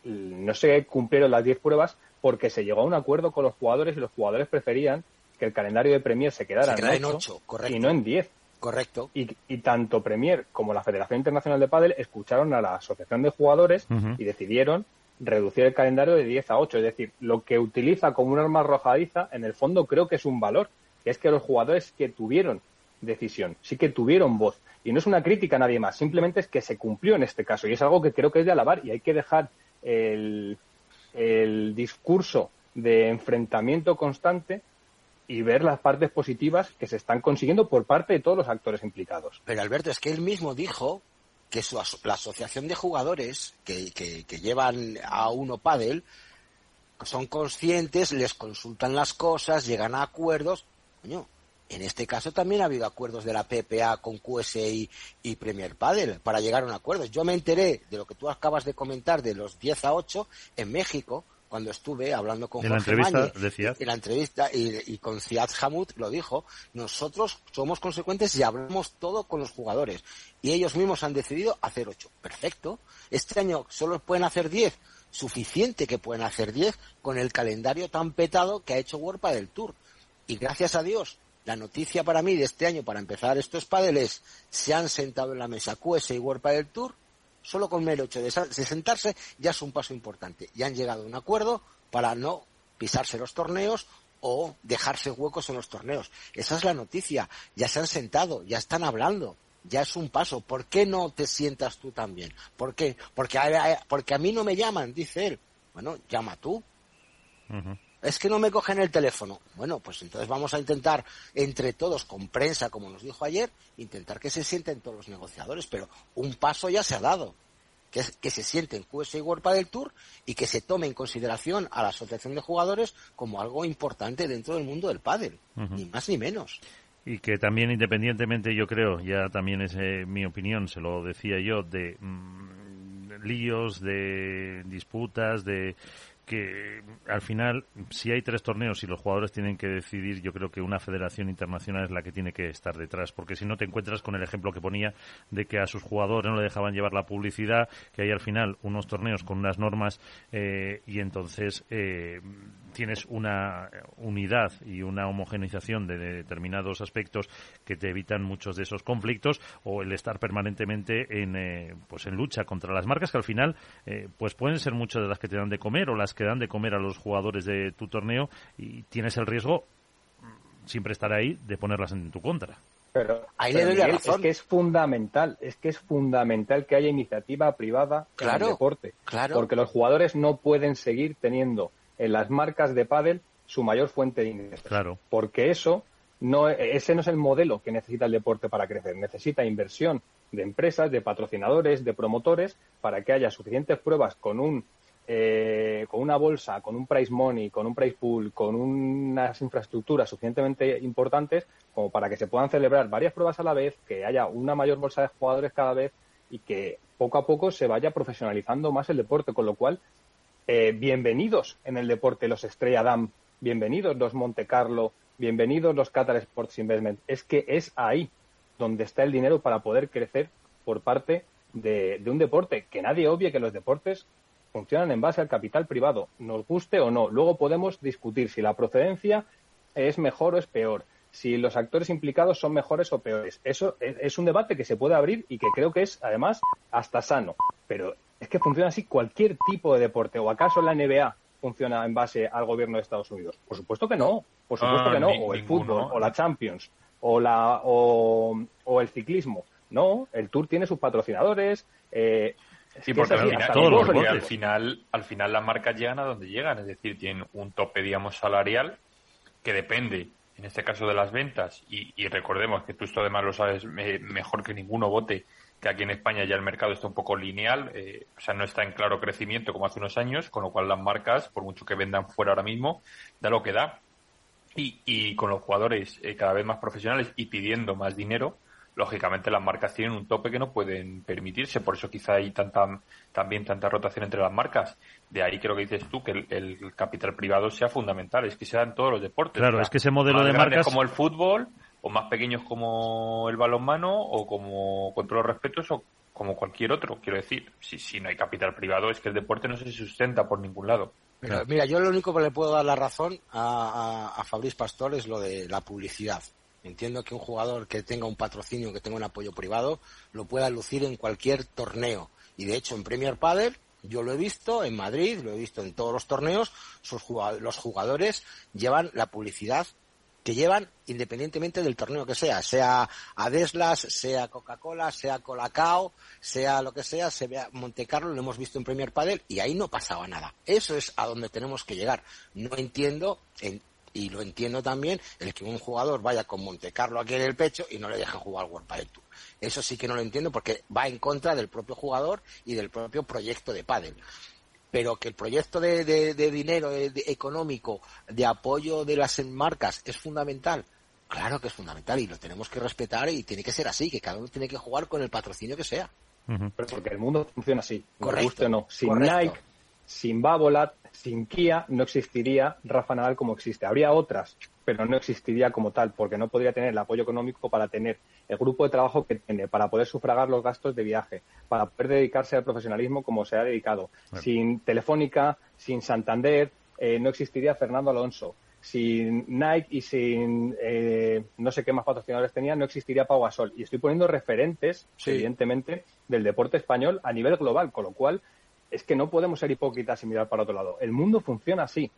No se cumplieron las 10 pruebas porque se llegó a un acuerdo con los jugadores y los jugadores preferían que el calendario de Premier se quedara, en 8 y no en 10. Correcto. Y, tanto Premier como la Federación Internacional de Padel escucharon a la Asociación de Jugadores y decidieron reducir el calendario de 10 a 8. Es decir, lo que utiliza como un arma arrojadiza, en el fondo creo que es un valor, que es que los jugadores que tuvieron decisión, sí que tuvieron voz. Y no es una crítica a nadie más, simplemente es que se cumplió en este caso. Y es algo que creo que es de alabar y hay que dejar el, el discurso de enfrentamiento constante y ver las partes positivas que se están consiguiendo por parte de todos los actores implicados. Pero Alberto, es que él mismo dijo que la asociación de jugadores que, llevan a uno pádel son conscientes, les consultan las cosas, llegan a acuerdos. Coño, en este caso también ha habido acuerdos de la PPA con QSI y Premier Padel para llegar a un acuerdo. Yo me enteré de lo que tú acabas de comentar de los 10 a 8 en México cuando estuve hablando con en la entrevista, en la entrevista y, con Ziad Hamud lo dijo, nosotros somos consecuentes y hablamos todo con los jugadores y ellos mismos han decidido hacer ocho. Perfecto. Este año solo pueden hacer diez. Suficiente que pueden hacer diez con el calendario tan petado que ha hecho World del Tour. Y gracias a Dios, la noticia para mí de este año para empezar estos padeles se han sentado en la mesa QS y World del Tour solo con el hecho de, sentarse ya es un paso importante. Y han llegado a un acuerdo para no pisarse los torneos o dejarse huecos en los torneos. Esa es la noticia. Ya se han sentado, ya están hablando. Ya es un paso. ¿Por qué no te sientas tú también? ¿Por qué? Porque a, porque a mí no me llaman, dice él. Bueno, llama tú es que no me cogen el teléfono. Bueno, pues entonces vamos a intentar, entre todos, con prensa, como nos dijo ayer, intentar que se sienten todos los negociadores, pero un paso ya se ha dado. Que, que se sienten QS y World del Tour y que se tome en consideración a la asociación de jugadores como algo importante dentro del mundo del pádel, ni más ni menos y que también independientemente yo creo ya también es eh, mi opinión se lo decía yo de mm, líos de disputas de que al final, si hay tres torneos y los jugadores tienen que decidir, yo creo que una federación internacional es la que tiene que estar detrás, porque si no te encuentras con el ejemplo que ponía de que a sus jugadores no le dejaban llevar la publicidad, que hay al final unos torneos con unas normas eh, y entonces eh, tienes una unidad y una homogeneización de determinados aspectos que te evitan muchos de esos conflictos o el estar permanentemente en eh, pues en lucha contra las marcas que al final eh, pues pueden ser muchas de las que te dan de comer o las que dan de comer a los jugadores de tu torneo y tienes el riesgo mm, siempre estar ahí de ponerlas en tu contra. Pero, ahí le doy la razón. es que es fundamental, es que es fundamental que haya iniciativa privada en el deporte, claro. porque los jugadores no pueden seguir teniendo en las marcas de pádel su mayor fuente de ingresos. Claro. Porque eso no, ese no es el modelo que necesita el deporte para crecer. Necesita inversión de empresas, de patrocinadores, de promotores, para que haya suficientes pruebas con un eh, con una bolsa, con un price money, con un price pool, con unas infraestructuras suficientemente importantes como para que se puedan celebrar varias pruebas a la vez, que haya una mayor bolsa de jugadores cada vez y que poco a poco se vaya profesionalizando más el deporte, con lo cual eh, bienvenidos en el deporte los Estrella Dam, bienvenidos los Monte Carlo, bienvenidos los Qatar Sports Investment. Es que es ahí donde está el dinero para poder crecer por parte de, un deporte. Que nadie obvie que los deportes funcionan en base al capital privado, nos guste o no. Luego podemos discutir si la procedencia es mejor o es peor, si los actores implicados son mejores o peores. Eso es, un debate que se puede abrir y que creo que es, además, hasta sano. Pero es que funciona así cualquier tipo de deporte. ¿O acaso la NBA funciona en base al gobierno de Estados Unidos? Por supuesto que no. Por supuesto que no. Ah, o el fútbol, o la Champions, o, la, o, el ciclismo. No, el Tour tiene sus patrocinadores. Eh, sí, porque al final, al final las marcas llegan a donde llegan, es decir, tienen un tope, digamos, salarial que depende en este caso de las ventas, y, recordemos que tú esto además lo sabes mejor que ninguno bote, que aquí en España ya el mercado está un poco lineal, eh, o sea, no está en claro crecimiento como hace unos años, con lo cual las marcas, por mucho que vendan fuera ahora mismo, da lo que da. Y, y con los jugadores eh, cada vez más profesionales y pidiendo más dinero, lógicamente las marcas tienen un tope que no pueden permitirse, por eso quizá hay tanta, también tanta rotación entre las marcas. De ahí creo que dices tú que el, capital privado sea fundamental, es que sea en todos los deportes. Claro, es que ese modelo de marcas como el fútbol o más pequeños como el balonmano o como con todos los respetos o como cualquier otro, quiero decir, si, si no hay capital privado es que el deporte no se sustenta por ningún lado. Mira, yo lo único que le puedo dar la razón a, a, a Fabriz Pastor es lo de la publicidad. Entiendo que un jugador que tenga un patrocinio, que tenga un apoyo privado, lo pueda lucir en cualquier torneo. Y de hecho, en Premier Padel, yo lo he visto en Madrid, lo he visto en todos los torneos, los jugadores llevan la publicidad que llevan independientemente del torneo que sea, sea Adeslas, sea Coca-Cola, sea Colacao, sea lo que sea, se vea Monte Carlo, lo hemos visto en Premier Padel y ahí no pasaba nada. Eso es a donde tenemos que llegar. No entiendo, en, y lo entiendo también el que un jugador vaya con Monte Carlo aquí en el pecho y no le dejen jugar World Padel Tour. Eso sí que no lo entiendo porque va en contra del propio jugador y del propio proyecto de pádel. Pero que el proyecto de, dinero económico, de apoyo de las marcas es fundamental, claro que es fundamental y lo tenemos que respetar y tiene que ser así, que cada uno tiene que jugar con el patrocinio que sea. Pero porque el mundo funciona así, correcto, no. Sin Nike, sin Babolat, sin Kia no existiría Rafa Nadal como existe. Habría otras, pero no existiría como tal, porque no podría tener el apoyo económico para tener el grupo de trabajo que tiene, para poder sufragar los gastos de viaje, para poder dedicarse al profesionalismo como se ha dedicado. Sin Telefónica, sin Santander, eh, no existiría Fernando Alonso. Sin Nike y sin eh, no sé qué más patrocinadores tenía, no existiría Pau Gasol. Y estoy poniendo referentes, evidentemente, del deporte español a nivel global, con lo cual es que no podemos ser hipócritas y mirar para otro lado. El mundo funciona así.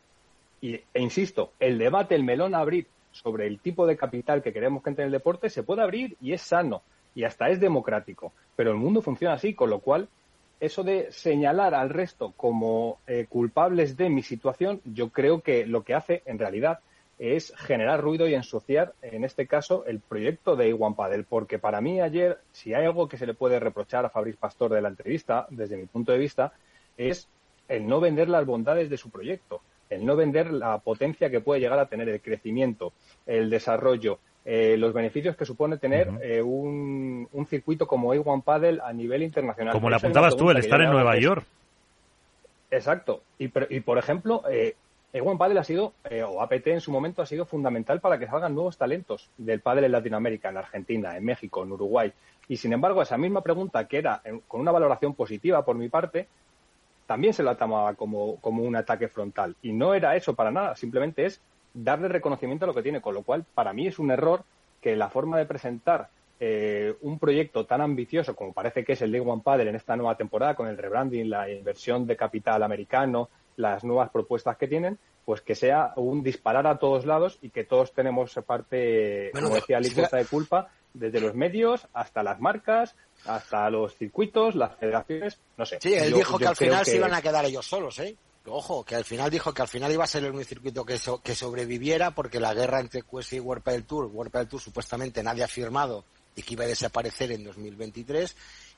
Y, e insisto, el debate, el melón a abrir sobre el tipo de capital que queremos que entre en el deporte se puede abrir y es sano y hasta es democrático. Pero el mundo funciona así, con lo cual eso de señalar al resto como eh, culpables de mi situación, yo creo que lo que hace en realidad es generar ruido y ensuciar, en este caso, el proyecto de Iwan Padel. Porque para mí ayer, si hay algo que se le puede reprochar a Fabriz Pastor de la entrevista, desde mi punto de vista, es el no vender las bondades de su proyecto, el no vender la potencia que puede llegar a tener, el crecimiento, el desarrollo, eh, los beneficios que supone tener eh, un, circuito como A1 Paddle a nivel internacional. Como le apuntabas tú, el estar en Nueva York. Exacto. Y, y por ejemplo, eh, A1 Paddle ha sido, eh, o APT en su momento, ha sido fundamental para que salgan nuevos talentos del pádel en Latinoamérica, en Argentina, en México, en Uruguay. Y sin embargo, esa misma pregunta, que era con una valoración positiva por mi parte, también se la tomaba como, como un ataque frontal. Y no era eso para nada, simplemente es darle reconocimiento a lo que tiene, con lo cual para mí es un error que la forma de presentar eh, un proyecto tan ambicioso como parece que es el de One Paddle en esta nueva temporada, con el rebranding, la inversión de capital americano, las nuevas propuestas que tienen, pues que sea un disparar a todos lados y que todos tenemos parte, como decía de culpa, desde los medios hasta las marcas, hasta los circuitos, las federaciones, no sé. Sí, él dijo que al final se iban a quedar ellos solos, ¿eh? Ojo, que al final dijo que al final iba a ser un circuito que, que sobreviviera porque la guerra entre QS y World del Tour, World del Tour supuestamente nadie ha firmado y que iba a desaparecer en 2023,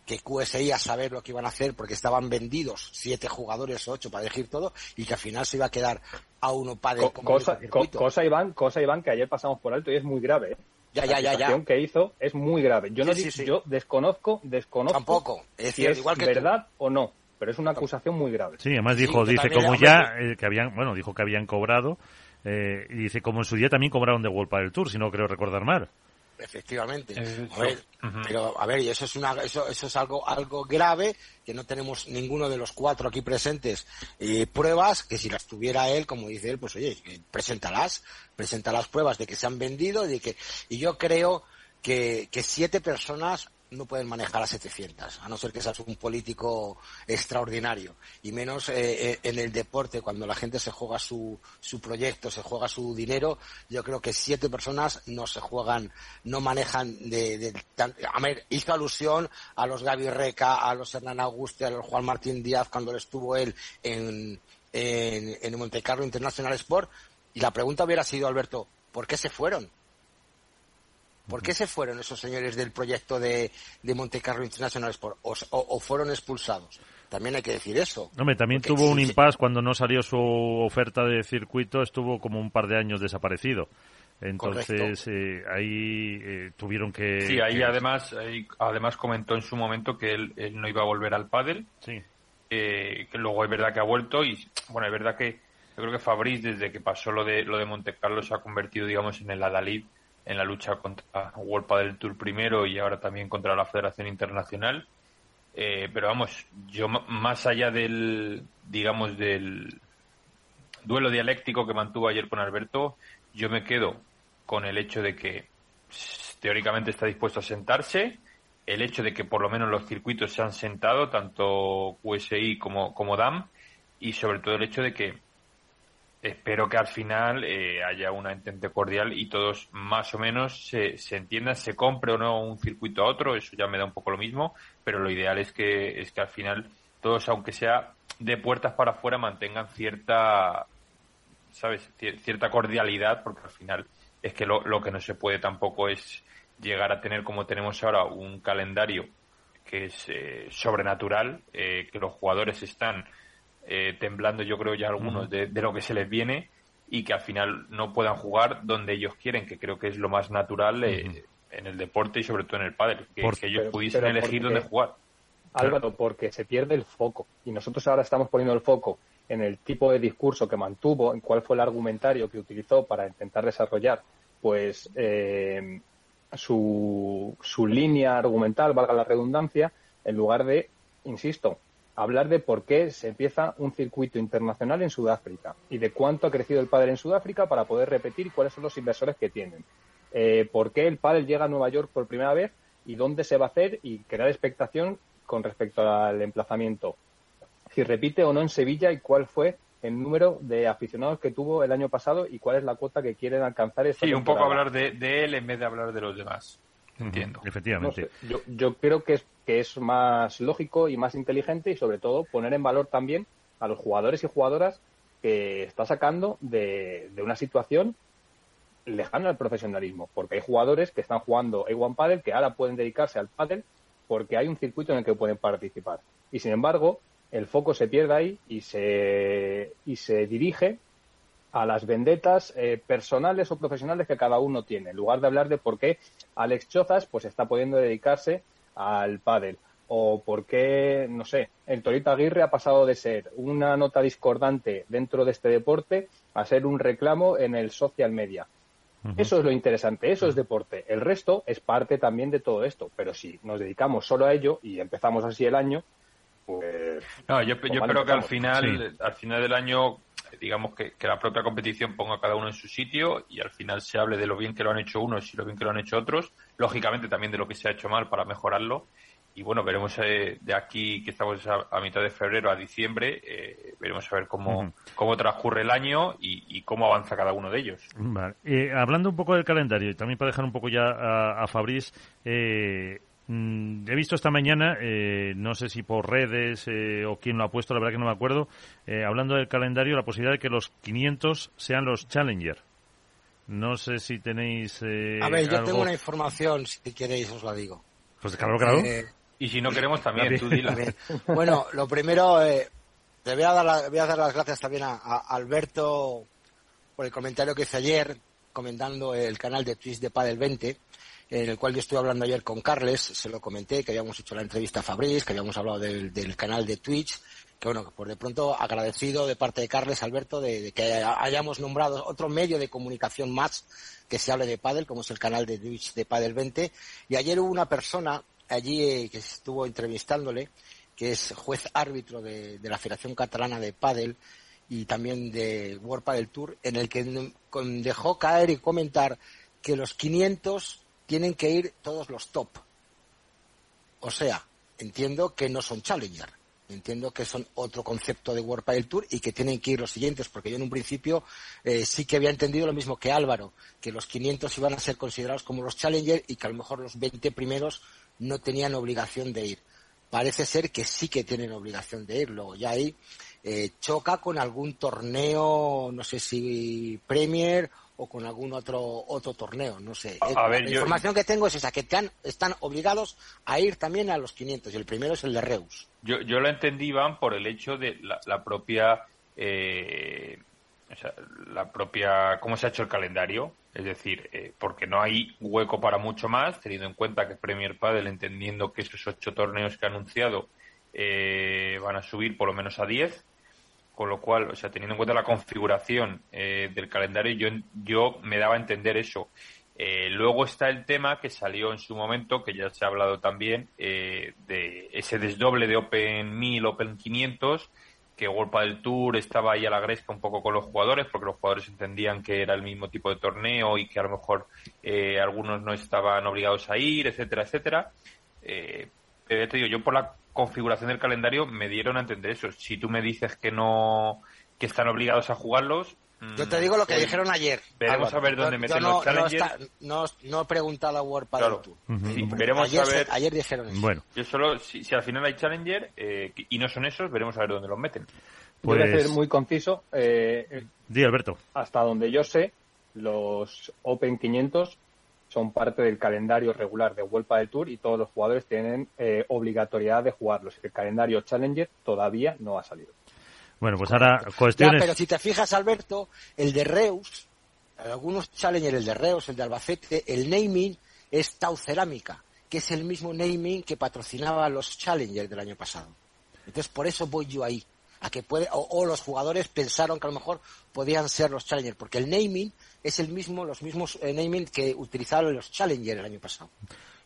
que QS iba a saber lo que iban a hacer porque estaban vendidos siete jugadores o ocho para elegir todo y que al final se iba a quedar a uno para como cosa, cosa Iván, cosa Iván que ayer pasamos por alto y es muy grave. ¿eh? Ya, ya, ya, ya. que hizo es muy grave. Yo no yo desconozco, desconozco Tampoco. Es si es verdad o no, pero es una acusación muy grave. Sí, además dijo, dice como ya eh, que habían, bueno, dijo que habían cobrado eh, y dice como en su día también cobraron de World del Tour, si no creo recordar mal. Efectivamente. pero a ver, y eso es una, eso, eso es algo, algo grave que no tenemos ninguno de los cuatro aquí presentes eh, pruebas que si las tuviera él, como dice él, pues oye, preséntalas, presenta las pruebas de que se han vendido, de que y yo creo que, que siete personas no pueden manejar a 700, a no ser que seas un político extraordinario. Y menos eh, eh, en el deporte, cuando la gente se juega su, su proyecto, se juega su dinero, yo creo que siete personas no se juegan, no manejan de... de a ver, hizo alusión a los Gaby Reca, a los Hernán Auguste, a los Juan Martín Díaz cuando estuvo él en, en, en Monte Carlo International Sport. Y la pregunta hubiera sido, Alberto, ¿por qué se fueron? ¿Por qué se fueron esos señores del proyecto de, de Monte Carlo International Sport? O, fueron expulsados? También hay que decir eso. Hombre, también tuvo un impasse cuando no salió su oferta de circuito, estuvo como un par de años desaparecido. Entonces eh, ahí eh, tuvieron que. Sí, ahí además, además comentó en su momento que él, no iba a volver al pádel. Sí. Eh, que luego es verdad que ha vuelto y bueno, es verdad que yo creo que Fabriz desde que pasó lo de lo de Monte Carlo se ha convertido digamos en el adalid en la lucha contra World del Tour primero y ahora también contra la Federación Internacional. Eh, pero vamos, yo más allá del, digamos, del duelo dialéctico que mantuvo ayer con Alberto, yo me quedo con el hecho de que teóricamente está dispuesto a sentarse, el hecho de que por lo menos los circuitos se han sentado, tanto QSI como, como DAM, y sobre todo el hecho de que espero que al final eh, haya una entente cordial y todos más o menos se, se entiendan, se compre o no un circuito a otro, eso ya me da un poco lo mismo, pero lo ideal es que, es que al final todos, aunque sea de puertas para afuera, mantengan cierta, ¿sabes? cierta cordialidad, porque al final es que lo, lo que no se puede tampoco es llegar a tener como tenemos ahora un calendario que es eh, sobrenatural, eh, que los jugadores están eh, temblando yo creo ya algunos de, lo que se les viene y que al final no puedan jugar donde ellos quieren, que creo que es lo más natural eh, en el deporte y sobre todo en el pádel, que, ellos pudiesen elegir dónde jugar. Álvaro, porque se pierde el foco y nosotros ahora estamos poniendo el foco en el tipo de discurso que mantuvo, en cuál fue el argumentario que utilizó para intentar desarrollar pues eh, su, su línea argumental, valga la redundancia, en lugar de, insisto, hablar de por qué se empieza un circuito internacional en Sudáfrica y de cuánto ha crecido el pádel en Sudáfrica para poder repetir cuáles son los inversores que tienen. Eh, por qué el pádel llega a Nueva York por primera vez y dónde se va a hacer y crear expectación con respecto al emplazamiento. Si repite o no en Sevilla y cuál fue el número de aficionados que tuvo el año pasado y cuál es la cuota que quieren alcanzar esta Sí, un poco hablar de, de él en vez de hablar de los demás. Entiendo. Efectivamente. yo, yo, creo que es, que es más lógico y más inteligente y sobre todo poner en valor también a los jugadores y jugadoras que está sacando de, de una situación lejana al profesionalismo. Porque hay jugadores que están jugando A1 Paddle que ahora pueden dedicarse al paddle porque hay un circuito en el que pueden participar. Y sin embargo, el foco se pierde ahí y se, y se dirige a las vendetas eh, personales o profesionales que cada uno tiene, en lugar de hablar de por qué Alex Chozas pues está pudiendo dedicarse al pádel. O por qué, no sé, el Torito Aguirre ha pasado de ser una nota discordante dentro de este deporte a ser un reclamo en el social media. Eso es lo interesante, eso es deporte. El resto es parte también de todo esto, pero si nos dedicamos solo a ello y empezamos así el año, pues... No, yo, yo creo que al final, al final del año digamos que, la propia competición ponga a cada uno en su sitio y al final se hable de lo bien que lo han hecho unos y lo bien que lo han hecho otros, lógicamente también de lo que se ha hecho mal para mejorarlo. Y bueno, veremos eh, de aquí que estamos a, mitad de febrero a diciembre, eh, veremos a ver cómo, cómo transcurre el año y, cómo avanza cada uno de ellos. Eh, hablando un poco del calendario y también para dejar un poco ya a, a Fabriz, Mm, he visto esta mañana, eh, no sé si por redes eh, o quién lo ha puesto, la verdad que no me acuerdo, eh, hablando del calendario, la posibilidad de que los 500 sean los Challenger. No sé si tenéis. a ver, yo tengo una información, si queréis os la digo. Pues claro, claro. y si no queremos también, tú dila. Bueno, lo primero, te voy a, dar voy a dar las gracias también a, Alberto por el comentario que hice ayer comentando el canal de Twitch de Padel 20 en el cual yo estuve hablando ayer con Carles, se lo comenté, que habíamos hecho la entrevista a Fabriz, que habíamos hablado del, canal de Twitch, que bueno, por de pronto agradecido de parte de Carles Alberto de, que hayamos nombrado otro medio de comunicación más que se hable de pádel, como es el canal de Twitch de Padel 20. Y ayer hubo una persona allí eh, que estuvo entrevistándole, que es juez árbitro de, la Federación Catalana de Padel y también de World Padel Tour, en el que dejó caer y comentar que los 500 tienen que ir todos los top. O sea, entiendo que no son Challenger Entiendo que son otro concepto de World Padel Tour y que tienen que ir los siguientes, porque yo en un principio eh, sí que había entendido lo mismo que Álvaro, que los 500 iban a ser considerados como los Challenger y que a lo mejor los 20 primeros no tenían obligación de ir. Parece ser que sí que tienen obligación de ir. Luego ya ahí eh, choca con algún torneo, no sé si Premier o con algún otro otro torneo, no sé. la información que tengo es esa, que están obligados a ir también a los 500 y el primero es el de Reus. Yo, yo lo entendí, Iván, por el hecho de la, propia... Eh, la propia cómo se ha hecho el calendario, es decir, eh, porque no hay hueco para mucho más, teniendo en cuenta que Premier Padel, entendiendo que esos ocho torneos que ha anunciado eh, van a subir por lo menos a 10, con lo cual, o sea, teniendo en cuenta la configuración eh, del calendario, yo, yo me daba a entender eso. Eh, luego está el tema que salió en su momento, que ya se ha hablado también, eh, de ese desdoble de Open 1000, Open 500, que World del Tour estaba ahí a la gresca un poco con los jugadores, porque los jugadores entendían que era el mismo tipo de torneo y que a lo mejor algunos no estaban obligados a ir, etcétera, etcétera. pero ya te digo, yo por la configuración del calendario me dieron a entender eso. Si tú me dices que no que están obligados a jugarlos, yo te digo lo que dijeron ayer. Veremos a ver dónde meten los Challengers. No, no, he preguntado a World claro. veremos ayer, a ver. ayer dijeron eso. Bueno. Yo solo, si, al final hay Challenger eh, y no son esos, veremos a ver dónde los meten. Pues... Voy a ser muy conciso. Eh, Di, Alberto. Hasta donde yo sé, los Open 500 son parte del calendario regular de Vuelta del Tour y todos los jugadores tienen eh, obligatoriedad de jugarlos. El calendario Challenger todavía no ha salido. Bueno, pues ahora cuestiones. pero si te fijas, Alberto, el de Reus, algunos Challenger, el de Reus, el de Albacete, el naming es Tau Cerámica, que es el mismo naming que patrocinaba los Challenger del año pasado. Entonces, por eso voy yo ahí. A que puede, o, los jugadores pensaron que a lo mejor podían ser los Challenger, porque el naming es el mismo, los mismos eh, naming que utilizaron los Challenger el año pasado.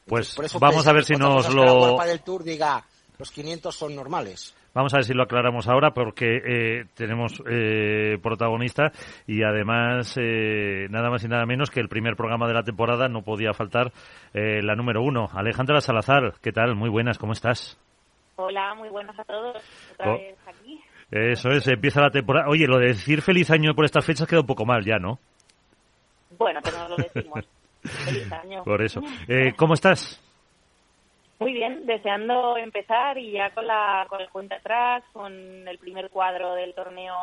Pues vamos a ver si nos lo... del Tour diga, los 500 son normales. Vamos a ver si lo aclaramos ahora porque eh, tenemos eh, protagonista y además eh, nada más y nada menos que el primer programa de la temporada no podía faltar eh, la número uno. Alejandra Salazar, ¿qué tal? Muy buenas, ¿cómo estás? Hola, muy buenas a todos. Otra oh. vez aquí. Eso es, empieza la temporada. Oye, lo de decir feliz año por estas fechas queda un poco mal ya, ¿no? Bueno, pero no lo decimos. [LAUGHS] feliz año. Por eso. Eh, ¿Cómo estás? Muy bien, deseando empezar y ya con la con el cuenta atrás, con el primer cuadro del torneo,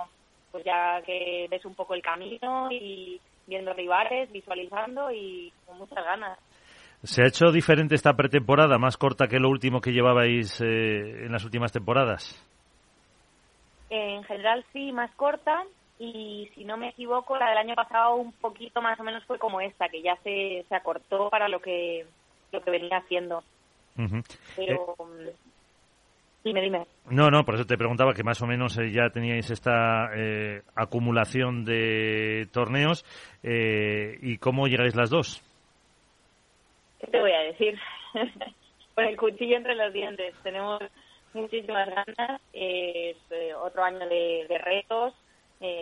pues ya que ves un poco el camino y viendo rivales, visualizando y con muchas ganas. ¿Se ha hecho diferente esta pretemporada, más corta que lo último que llevabais eh, en las últimas temporadas? En general sí, más corta y si no me equivoco, la del año pasado un poquito más o menos fue como esta, que ya se, se acortó para lo que, lo que venía haciendo. Pero... Eh, dime, dime. No, no, por eso te preguntaba que más o menos eh, ya teníais esta eh, acumulación de torneos. ¿Y cómo llegáis las dos? ¿Qué te voy a decir? [LAUGHS] Con el cuchillo entre los dientes. Tenemos muchísimas ganas. Es otro año de, retos.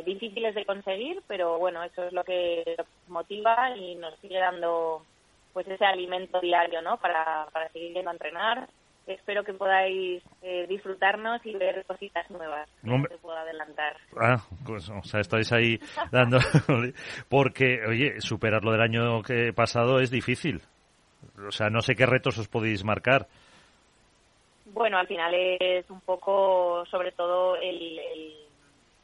Difíciles de conseguir, pero bueno, eso es lo que motiva y nos sigue dando pues ese alimento diario, ¿no? Para, para seguir yendo a entrenar. Espero que podáis eh, disfrutarnos y ver cositas nuevas. No te puedo adelantar. Ah, pues, o sea, estáis ahí dando... [LAUGHS] Porque, oye, superar lo del año que pasado es difícil. O sea, no sé qué retos os podéis marcar. Bueno, al final es un poco, sobre todo, el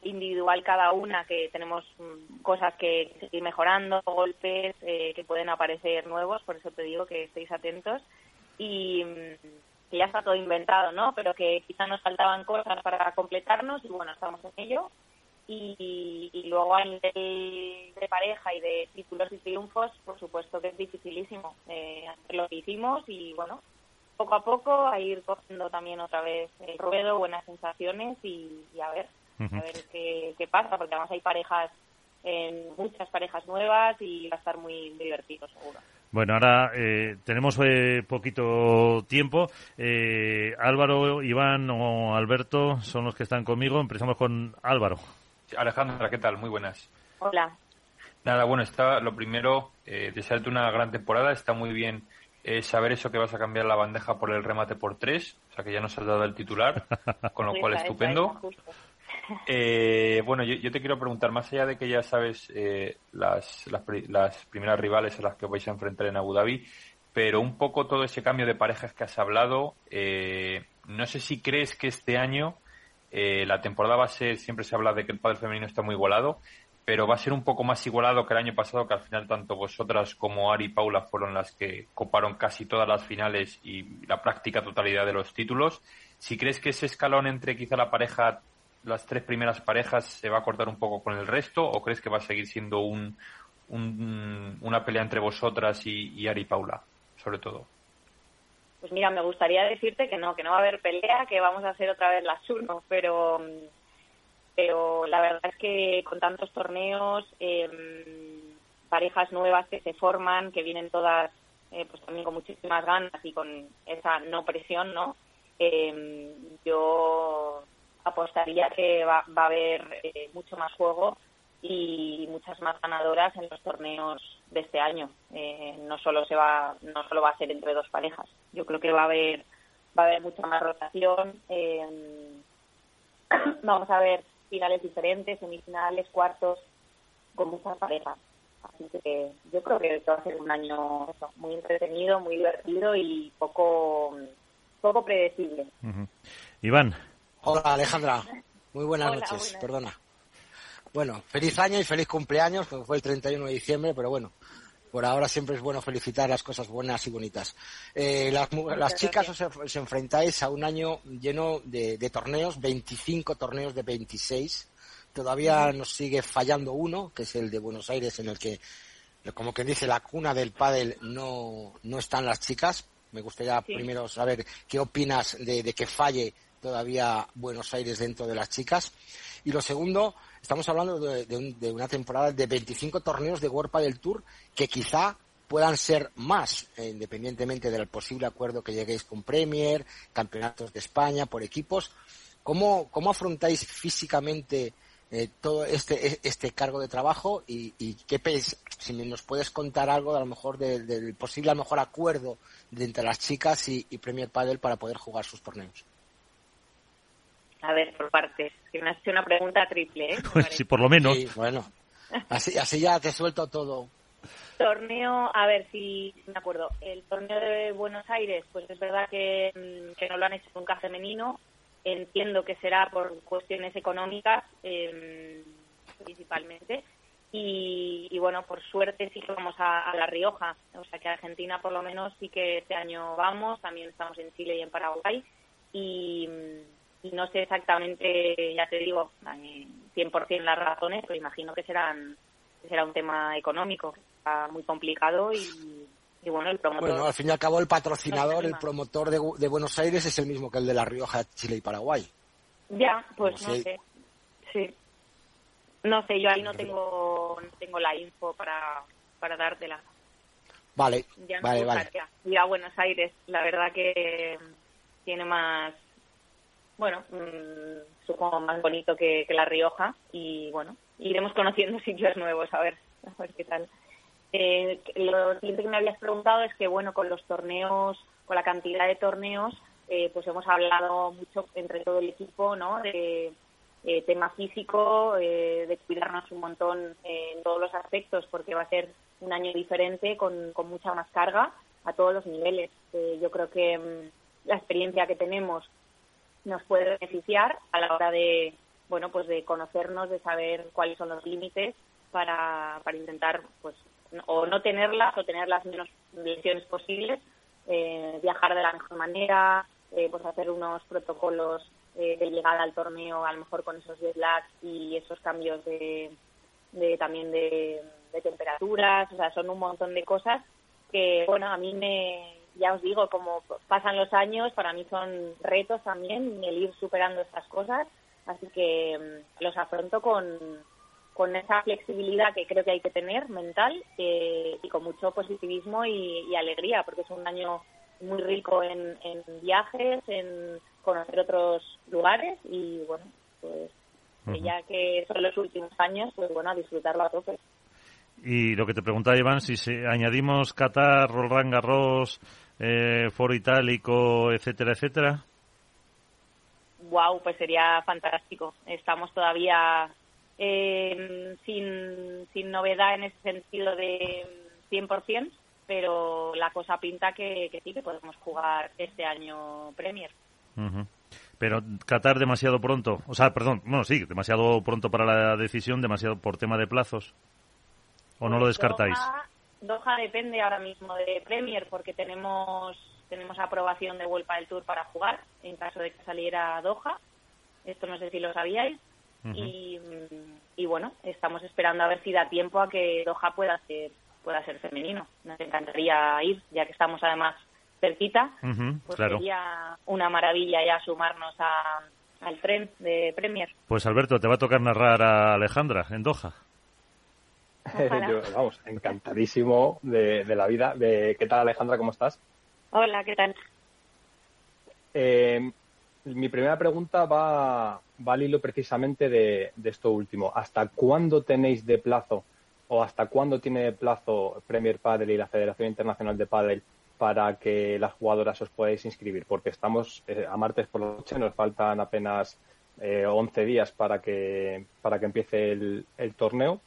individual cada una, que tenemos mm, cosas que seguir mejorando, golpes eh, que pueden aparecer nuevos, por eso te digo que estéis atentos. Y mm, que ya está todo inventado, ¿no? Pero que quizá nos faltaban cosas para completarnos y bueno, estamos en ello. Y, luego a nivel de pareja y de títulos y triunfos, por supuesto que es dificilísimo eh, hacer lo que hicimos y bueno, poco a poco a ir cogiendo también otra vez el ruedo, buenas sensaciones y, a ver, a ver qué, qué, pasa, porque además hay parejas, muchas parejas nuevas y va a estar muy divertido seguro. Bueno, ahora eh, tenemos eh, poquito tiempo. Eh, Álvaro, Iván o Alberto son los que están conmigo. Empezamos con Álvaro. Alejandra, ¿qué tal? Muy buenas. Hola. Nada, bueno, está lo primero, eh, desearte una gran temporada. Está muy bien saber eso que vas a cambiar la bandeja por el remate por tres, o sea que ya nos has dado el titular, [LAUGHS] con lo cual estupendo. Eh, bueno, yo, te quiero preguntar, más allá de que ya sabes eh, las, las, primeras rivales a las que vais a enfrentar en Abu Dhabi, pero un poco todo ese cambio de parejas que has hablado, eh, no sé si crees que este año la temporada va a ser, siempre se habla de que el padre femenino está muy igualado, pero va a ser un poco más igualado que el año pasado, que al final tanto vosotras como Ari y Paula fueron las que coparon casi todas las finales y la práctica totalidad de los títulos. Si crees que ese escalón entre quizá la pareja las tres primeras parejas se va a cortar un poco con el resto o crees que va a seguir siendo un, una pelea entre vosotras y, Ari y Paula, sobre todo? Pues mira, me gustaría decirte que no, que no va a haber pelea, que vamos a hacer otra vez las uno, pero, pero la verdad es que con tantos torneos, em, parejas nuevas que se forman, que vienen todas eh, pues también con muchísimas ganas y con esa no presión, ¿no? Em, yo apostaría que va, va a haber eh, mucho más juego y muchas más ganadoras en los torneos de este año. Eh, no solo se va, no solo va a ser entre dos parejas. Yo creo que va a haber, va a haber mucha más rotación. Eh, [COUGHS] vamos a ver finales diferentes, semifinales, cuartos, con muchas parejas. Así que yo creo que va a ser un año muy entretenido, muy divertido y poco, poco predecible. Iván. Hola Alejandra, muy buenas noches, perdona. Bueno, feliz año y feliz cumpleaños, que fue el 31 de diciembre, pero bueno, por ahora siempre es bueno felicitar las cosas buenas y bonitas. Eh, las, chicas os, enfrentáis a un año lleno de, torneos, 25 torneos de 26. Todavía nos sigue fallando uno, que es el de Buenos Aires, en el que, como que dice, la cuna del pádel no, no están las chicas. Me gustaría primero saber qué opinas de, de que falle todavía Buenos Aires dentro de las chicas. Y lo segundo, estamos hablando de, una temporada de 25 torneos de World del Tour que quizá puedan ser más, eh, independientemente del posible acuerdo que lleguéis con Premier, campeonatos de España por equipos. ¿Cómo, cómo afrontáis físicamente eh, todo este, e, este cargo de trabajo y, qué si nos puedes contar algo a lo mejor del posible a lo mejor acuerdo de entre las chicas y, y Premier Padel para poder jugar sus torneos? A ver, por partes. Que me has hecho una pregunta triple, ¿eh? [LAUGHS] sí, por lo menos. bueno. Así, así ya te suelto todo. Torneo, a ver si me acuerdo. El torneo de Buenos Aires, pues es verdad que, mm, que no lo han hecho nunca femenino. Entiendo que será por cuestiones económicas, em, principalmente. Y, bueno, por suerte sí que vamos a, a, La Rioja. O sea que Argentina, por lo menos, sí que este año vamos. También estamos en Chile y en Paraguay. Y y no sé exactamente, ya te digo, 100% las razones, pero imagino que serán será un tema económico, está muy complicado y, bueno, el promotor... Bueno, al fin y al cabo el patrocinador, el promotor de, Buenos Aires es el mismo que el de La Rioja, Chile y Paraguay. Ya, pues no, sé. Sí. No sé, yo ahí no tengo, no tengo la info para, para dártela. Vale, vale, vale. Y a Buenos Aires, la verdad que tiene más bueno, mmm, supongo más bonito que, La Rioja y bueno, iremos conociendo [LAUGHS] sitios nuevos a ver, a ver qué tal. Eh, lo siguiente que me habías preguntado es que bueno, con los torneos, con la cantidad de torneos, eh, pues hemos hablado mucho entre todo el equipo, ¿no? De eh, tema físico, de cuidarnos un montón en todos los aspectos, porque va a ser un año diferente con, con mucha más carga a todos los niveles. yo creo que mm, la experiencia que tenemos nos puede beneficiar a la hora de, bueno, pues de conocernos, de saber cuáles son los límites para, para intentar, pues, o no tenerlas o tener las menos lesiones posibles, eh, viajar de la mejor manera, eh, pues hacer unos protocolos eh, de llegada al torneo, a lo mejor con esos jet y esos cambios de, de también de, de temperaturas, o sea, son un montón de cosas que, bueno, a mí me, ya os digo, como pasan los años, para mí son retos también el ir superando estas cosas, así que mm, los afronto con, con esa flexibilidad que creo que hay que tener mental eh, y con mucho positivismo y, alegría, porque es un año muy rico en, viajes, en conocer otros lugares y bueno, pues ya que son los últimos años, pues bueno, a disfrutarlo a tope. Y lo que te preguntaba Iván, si añadimos Qatar, Roland Garros, eh, Foro Itálico, etcétera, etcétera. Wow, pues sería fantástico. Estamos todavía eh, sin, sin novedad en ese sentido de 100%, pero la cosa pinta que, sí, que podemos jugar este año Premier. Pero Qatar demasiado pronto, o sea, perdón, bueno, sí, demasiado pronto para la decisión, demasiado por tema de plazos. ¿O no lo pues descartáis? Doha, depende ahora mismo de Premier porque tenemos tenemos aprobación de vuelta del Tour para jugar en caso de que saliera Doha. Esto no sé si lo sabíais y, bueno, estamos esperando a ver si da tiempo a que Doha pueda ser, pueda ser femenino. Nos encantaría ir, ya que estamos además cerquita. pues sería una maravilla ya sumarnos al tren de Premier. Pues Alberto, te va a tocar narrar a Alejandra en Doha. [LAUGHS] vamos, encantadísimo de, la vida. De, ¿Qué tal, Alejandra? ¿Cómo estás? Hola, ¿qué tal? Eh, mi primera pregunta va, va al hilo precisamente de, esto último. ¿Hasta cuándo tenéis de plazo o hasta cuándo tiene de plazo Premier Padel y la Federación Internacional de Padel para que las jugadoras os podáis inscribir? Porque estamos eh, a martes por la noche, nos faltan apenas eh, 11 días para que, para que empiece el, torneo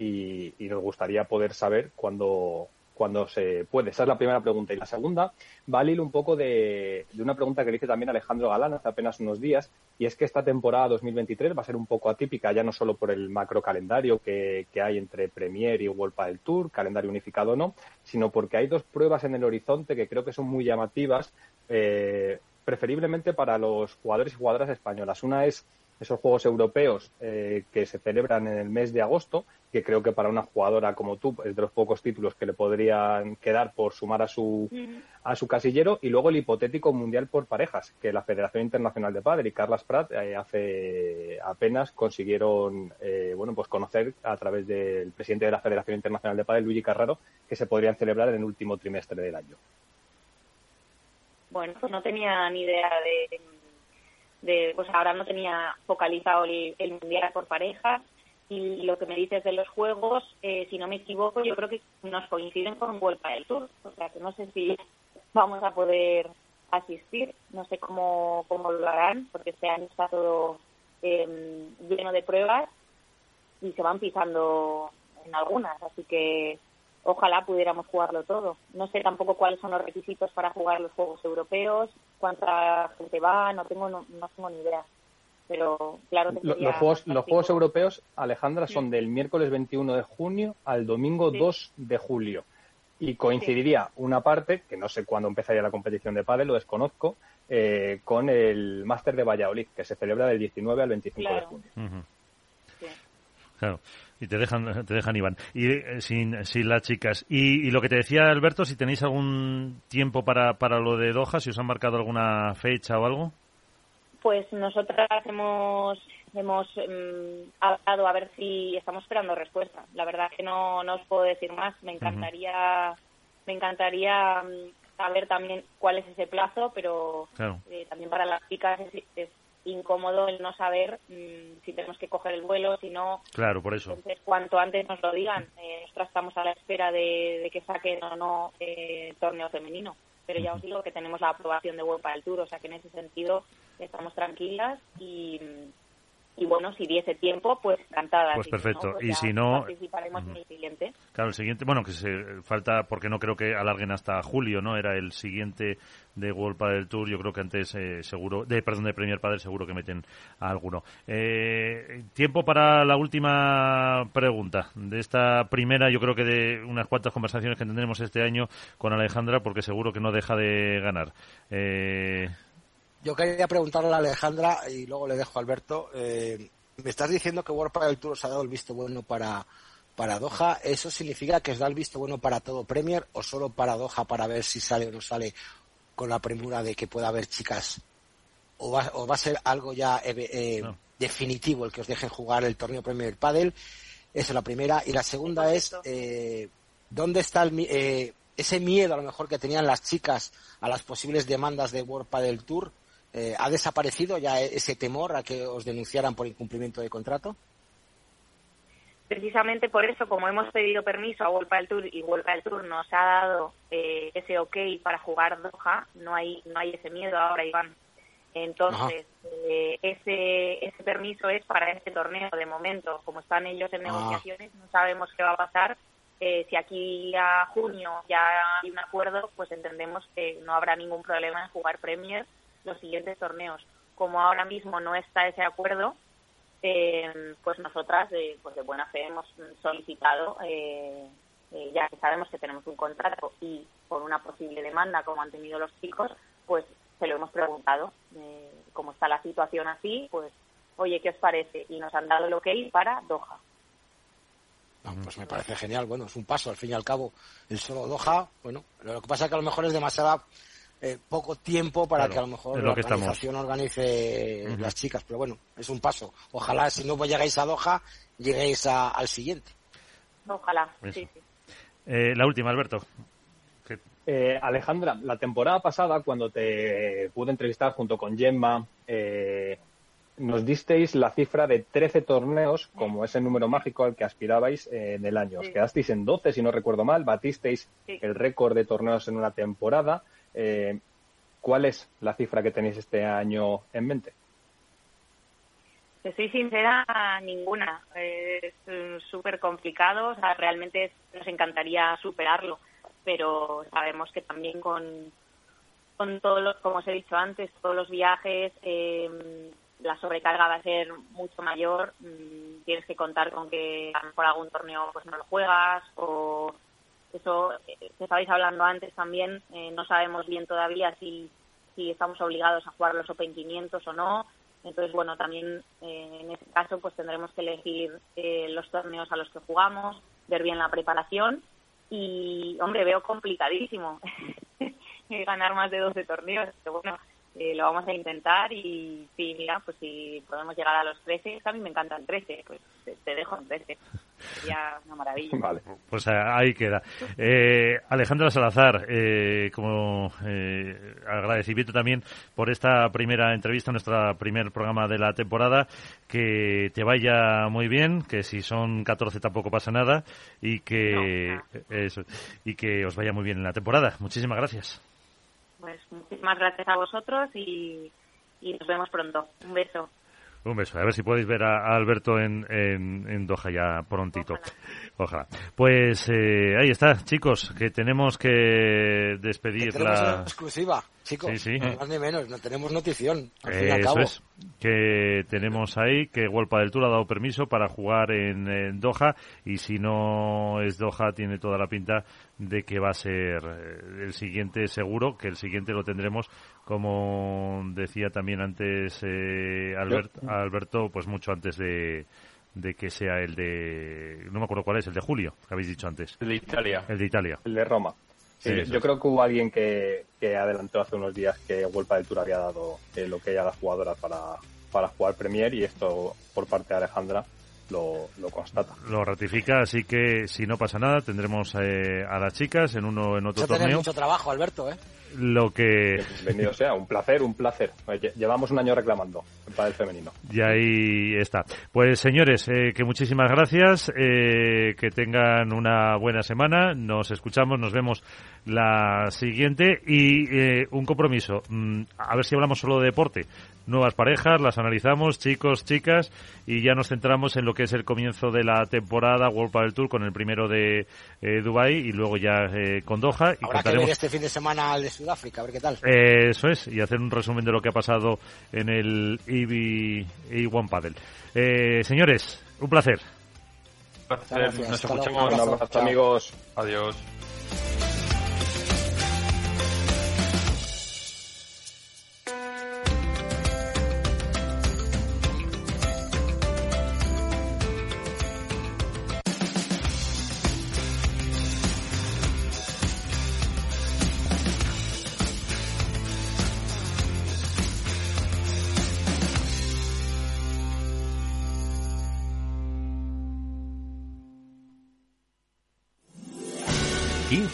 y, y, nos gustaría poder saber cuándo, cuando se puede. Esa es la primera pregunta. Y la segunda va al hilo un poco de, una pregunta que le hice también Alejandro Galán hace apenas unos días, y es que esta temporada 2023 va a ser un poco atípica, ya no solo por el macro calendario que, hay entre Premier y World del Tour, calendario unificado o no, sino porque hay dos pruebas en el horizonte que creo que son muy llamativas, eh, preferiblemente para los jugadores y jugadoras españolas. Una es esos Juegos Europeos eh, que se celebran en el mes de agosto, que creo que para una jugadora como tú es de los pocos títulos que le podrían quedar por sumar a su, a su casillero, y luego el hipotético Mundial por parejas, que la Federación Internacional de Padre y Carlas Prat eh, hace apenas consiguieron eh, bueno pues conocer a través del presidente de la Federación Internacional de Padre, Luigi Carraro, que se podrían celebrar en el último trimestre del año. Bueno, pues no tenía ni idea de de pues ahora no tenía focalizado el, mundial por parejas y lo que me dices de los juegos, eh, si no me equivoco, yo creo que nos coinciden con Vuelta del Tour, o sea que no sé si vamos a poder asistir, no sé cómo, cómo lo harán, porque este año está todo em, lleno de pruebas y se van pisando en algunas, así que ojalá pudiéramos jugarlo todo. No sé tampoco cuáles son los requisitos para jugar los Juegos Europeos, cuánta gente va, no tengo, no, tengo ni idea. Pero claro los, juegos, los Juegos Europeos, Alejandra, son del miércoles 21 de junio al domingo 2 de julio. Y coincidiría una parte, que no sé cuándo empezaría la competición de pádel, lo desconozco, eh, con el Máster de Valladolid, que se celebra del 19 al 25 de junio. Claro. Y te dejan, te dejan Iván. Y eh, sin, sin las chicas. Y, lo que te decía Alberto, si tenéis algún tiempo para, para lo de Doha, si os han marcado alguna fecha o algo. Pues nosotras hemos hemos mm, hablado a ver si estamos esperando respuesta. La verdad que no, no os puedo decir más. Me encantaría me encantaría mm, saber también cuál es ese plazo, pero eh, también para las chicas es, incómodo el no saber mm, si tenemos que coger el vuelo, si no. Claro, por eso. Entonces, cuanto antes nos lo digan, eh, nosotros estamos a la espera de, que saquen o no eh, torneo femenino. Pero ya os digo que tenemos la aprobación de web para el Tour, o sea que en ese sentido estamos tranquilas y, y bueno, si diese tiempo, pues encantada. Pues perfecto. Pues y si no. Participaremos en el siguiente. Claro, el siguiente, bueno, que se falta, porque no creo que alarguen hasta julio, ¿no? Era el siguiente de World Padel Tour. Yo creo que antes, eh, seguro, de perdón, de Premier Padel, seguro que meten a alguno. Eh, tiempo para la última pregunta. De esta primera, yo creo que de unas cuantas conversaciones que tendremos este año con Alejandra, porque seguro que no deja de ganar. Eh, yo quería preguntarle a Alejandra y luego le dejo a Alberto. Eh, me estás diciendo que World del Tour os ha dado el visto bueno para, para Doha, ¿eso significa que os da el visto bueno para todo Premier o solo para Doha para ver si sale o no sale con la premura de que pueda haber chicas? ¿O va, o va a ser algo ya eh, eh, definitivo el que os dejen jugar el torneo Premier Padel? Esa es la primera. Y la segunda es, eh, ¿dónde está el, eh, ese miedo a lo mejor que tenían las chicas a las posibles demandas de World Padel Tour? Eh, ¿Ha desaparecido ya ese temor a que os denunciaran por incumplimiento de contrato? precisamente por eso, como hemos pedido permiso a World del Tour y World del Tour nos ha dado eh, ese ok para jugar Doha, no hay no hay ese miedo ahora, Iván. Entonces, eh, ese, ese permiso es para este torneo de momento. Como están ellos en ah. negociaciones, no sabemos qué va a pasar. Eh, si aquí a junio ya hay un acuerdo, pues entendemos que no habrá ningún problema en jugar Premier los siguientes torneos. Como ahora mismo no está ese acuerdo, eh, pues nosotras de, pues de buena fe hemos solicitado, eh, eh, ya que sabemos que tenemos un contrato y por una posible demanda como han tenido los chicos, pues se lo hemos preguntado. Eh, como está la situación así, pues oye, ¿qué os parece? Y nos han dado el ok para Doha. pues me parece genial. Bueno, es un paso, al fin y al cabo, el solo Doha. Bueno, lo que pasa es que a lo mejor es demasiada eh, poco tiempo para que a lo mejor la organización organice las chicas. Pero bueno, es un paso. Ojalá si no llegáis a Doha, lleguéis al siguiente. Ojalá, sí, eh, la última, Alberto. Eh, Alejandra, la temporada pasada, cuando te pude entrevistar junto con Gemma, nos disteis la cifra de 13 torneos, como ese número mágico al que aspirabais en el año. Os quedasteis en 12, si no recuerdo mal, batisteis el récord de torneos en una temporada. Eh, ¿Cuál es la cifra que tenéis este año en mente? Te soy sincera, ninguna. Es súper complicado. O sea, realmente nos encantaría superarlo, pero sabemos que también con, con todos los, como os he dicho antes, todos los viajes, eh, la sobrecarga va a ser mucho mayor. Mm, tienes que contar con que a lo mejor algún torneo pues no lo juegas o eso eh, que estabais hablando antes también, eh, no sabemos bien todavía si, si estamos obligados a jugar los Open 500 o no. Entonces, bueno, también eh, en ese caso pues tendremos que elegir los torneos a los que jugamos, ver bien la preparación y, hombre, veo complicadísimo [LAUGHS] ganar más de 12 torneos, pero bueno, lo vamos a intentar y sí, mira, pues si podemos llegar a los 13, a mí me encanta el 13, pues te, dejo en 13. Sería una maravilla. [LAUGHS] Vale, pues eh, ahí queda. Eh, Alejandra Salazar, eh, como eh, agradecimiento también por esta primera entrevista, nuestro primer programa de la temporada. Que te vaya muy bien, que si son 14 tampoco pasa nada y que, Eso, y que os vaya muy bien en la temporada. Muchísimas gracias. Pues muchísimas gracias a vosotros y, y nos vemos pronto. Un beso. Un beso. A ver si podéis ver a, Alberto en, en, Doha ya prontito. Ojalá. Pues eh, ahí está, chicos, que tenemos que despedir la... exclusiva, chicos. Sí, sí. Más ni menos, no tenemos notición. Eso es. Que tenemos ahí que Wolpa del Tour ha dado permiso para jugar en, Doha y si no es Doha tiene toda la pinta de que va a ser eh, el siguiente seguro, que el siguiente lo tendremos como decía también antes eh, Alberto, pues mucho antes de, que sea el de, no me acuerdo cuál es, el de julio, que habéis dicho antes. El de Italia. El de Italia. El de Roma. yo creo que hubo alguien que, adelantó hace unos días que Vuelta del Tour había dado eh, lo que ella las jugadoras para, para jugar Premier y esto por parte de Alejandra lo, constata. Lo ratifica, así que si no pasa nada tendremos eh, a las chicas en uno en otro torneo. mucho trabajo, Alberto, ¿eh? Lo que... Bienvenido sea, un placer, un placer. Llevamos un año reclamando el padre femenino. Y ahí está. Pues señores, eh, que muchísimas gracias, eh, que tengan una buena semana, nos escuchamos, nos vemos la siguiente y eh, un compromiso, mm, a ver si hablamos solo de deporte, nuevas parejas, las analizamos, chicos, chicas, y ya nos centramos en lo que es el comienzo de la temporada World Padel Tour con el primero de eh, Dubai y luego ya eh, con Doha. Y Habrá que ver este fin de semana al Sudáfrica, a ver qué tal. eso es, y hacer un resumen de lo que ha pasado en el EV E1 Padel. Eh, señores, un placer. Un placer. Nos escuchamos. Un abrazo, amigos. Adiós.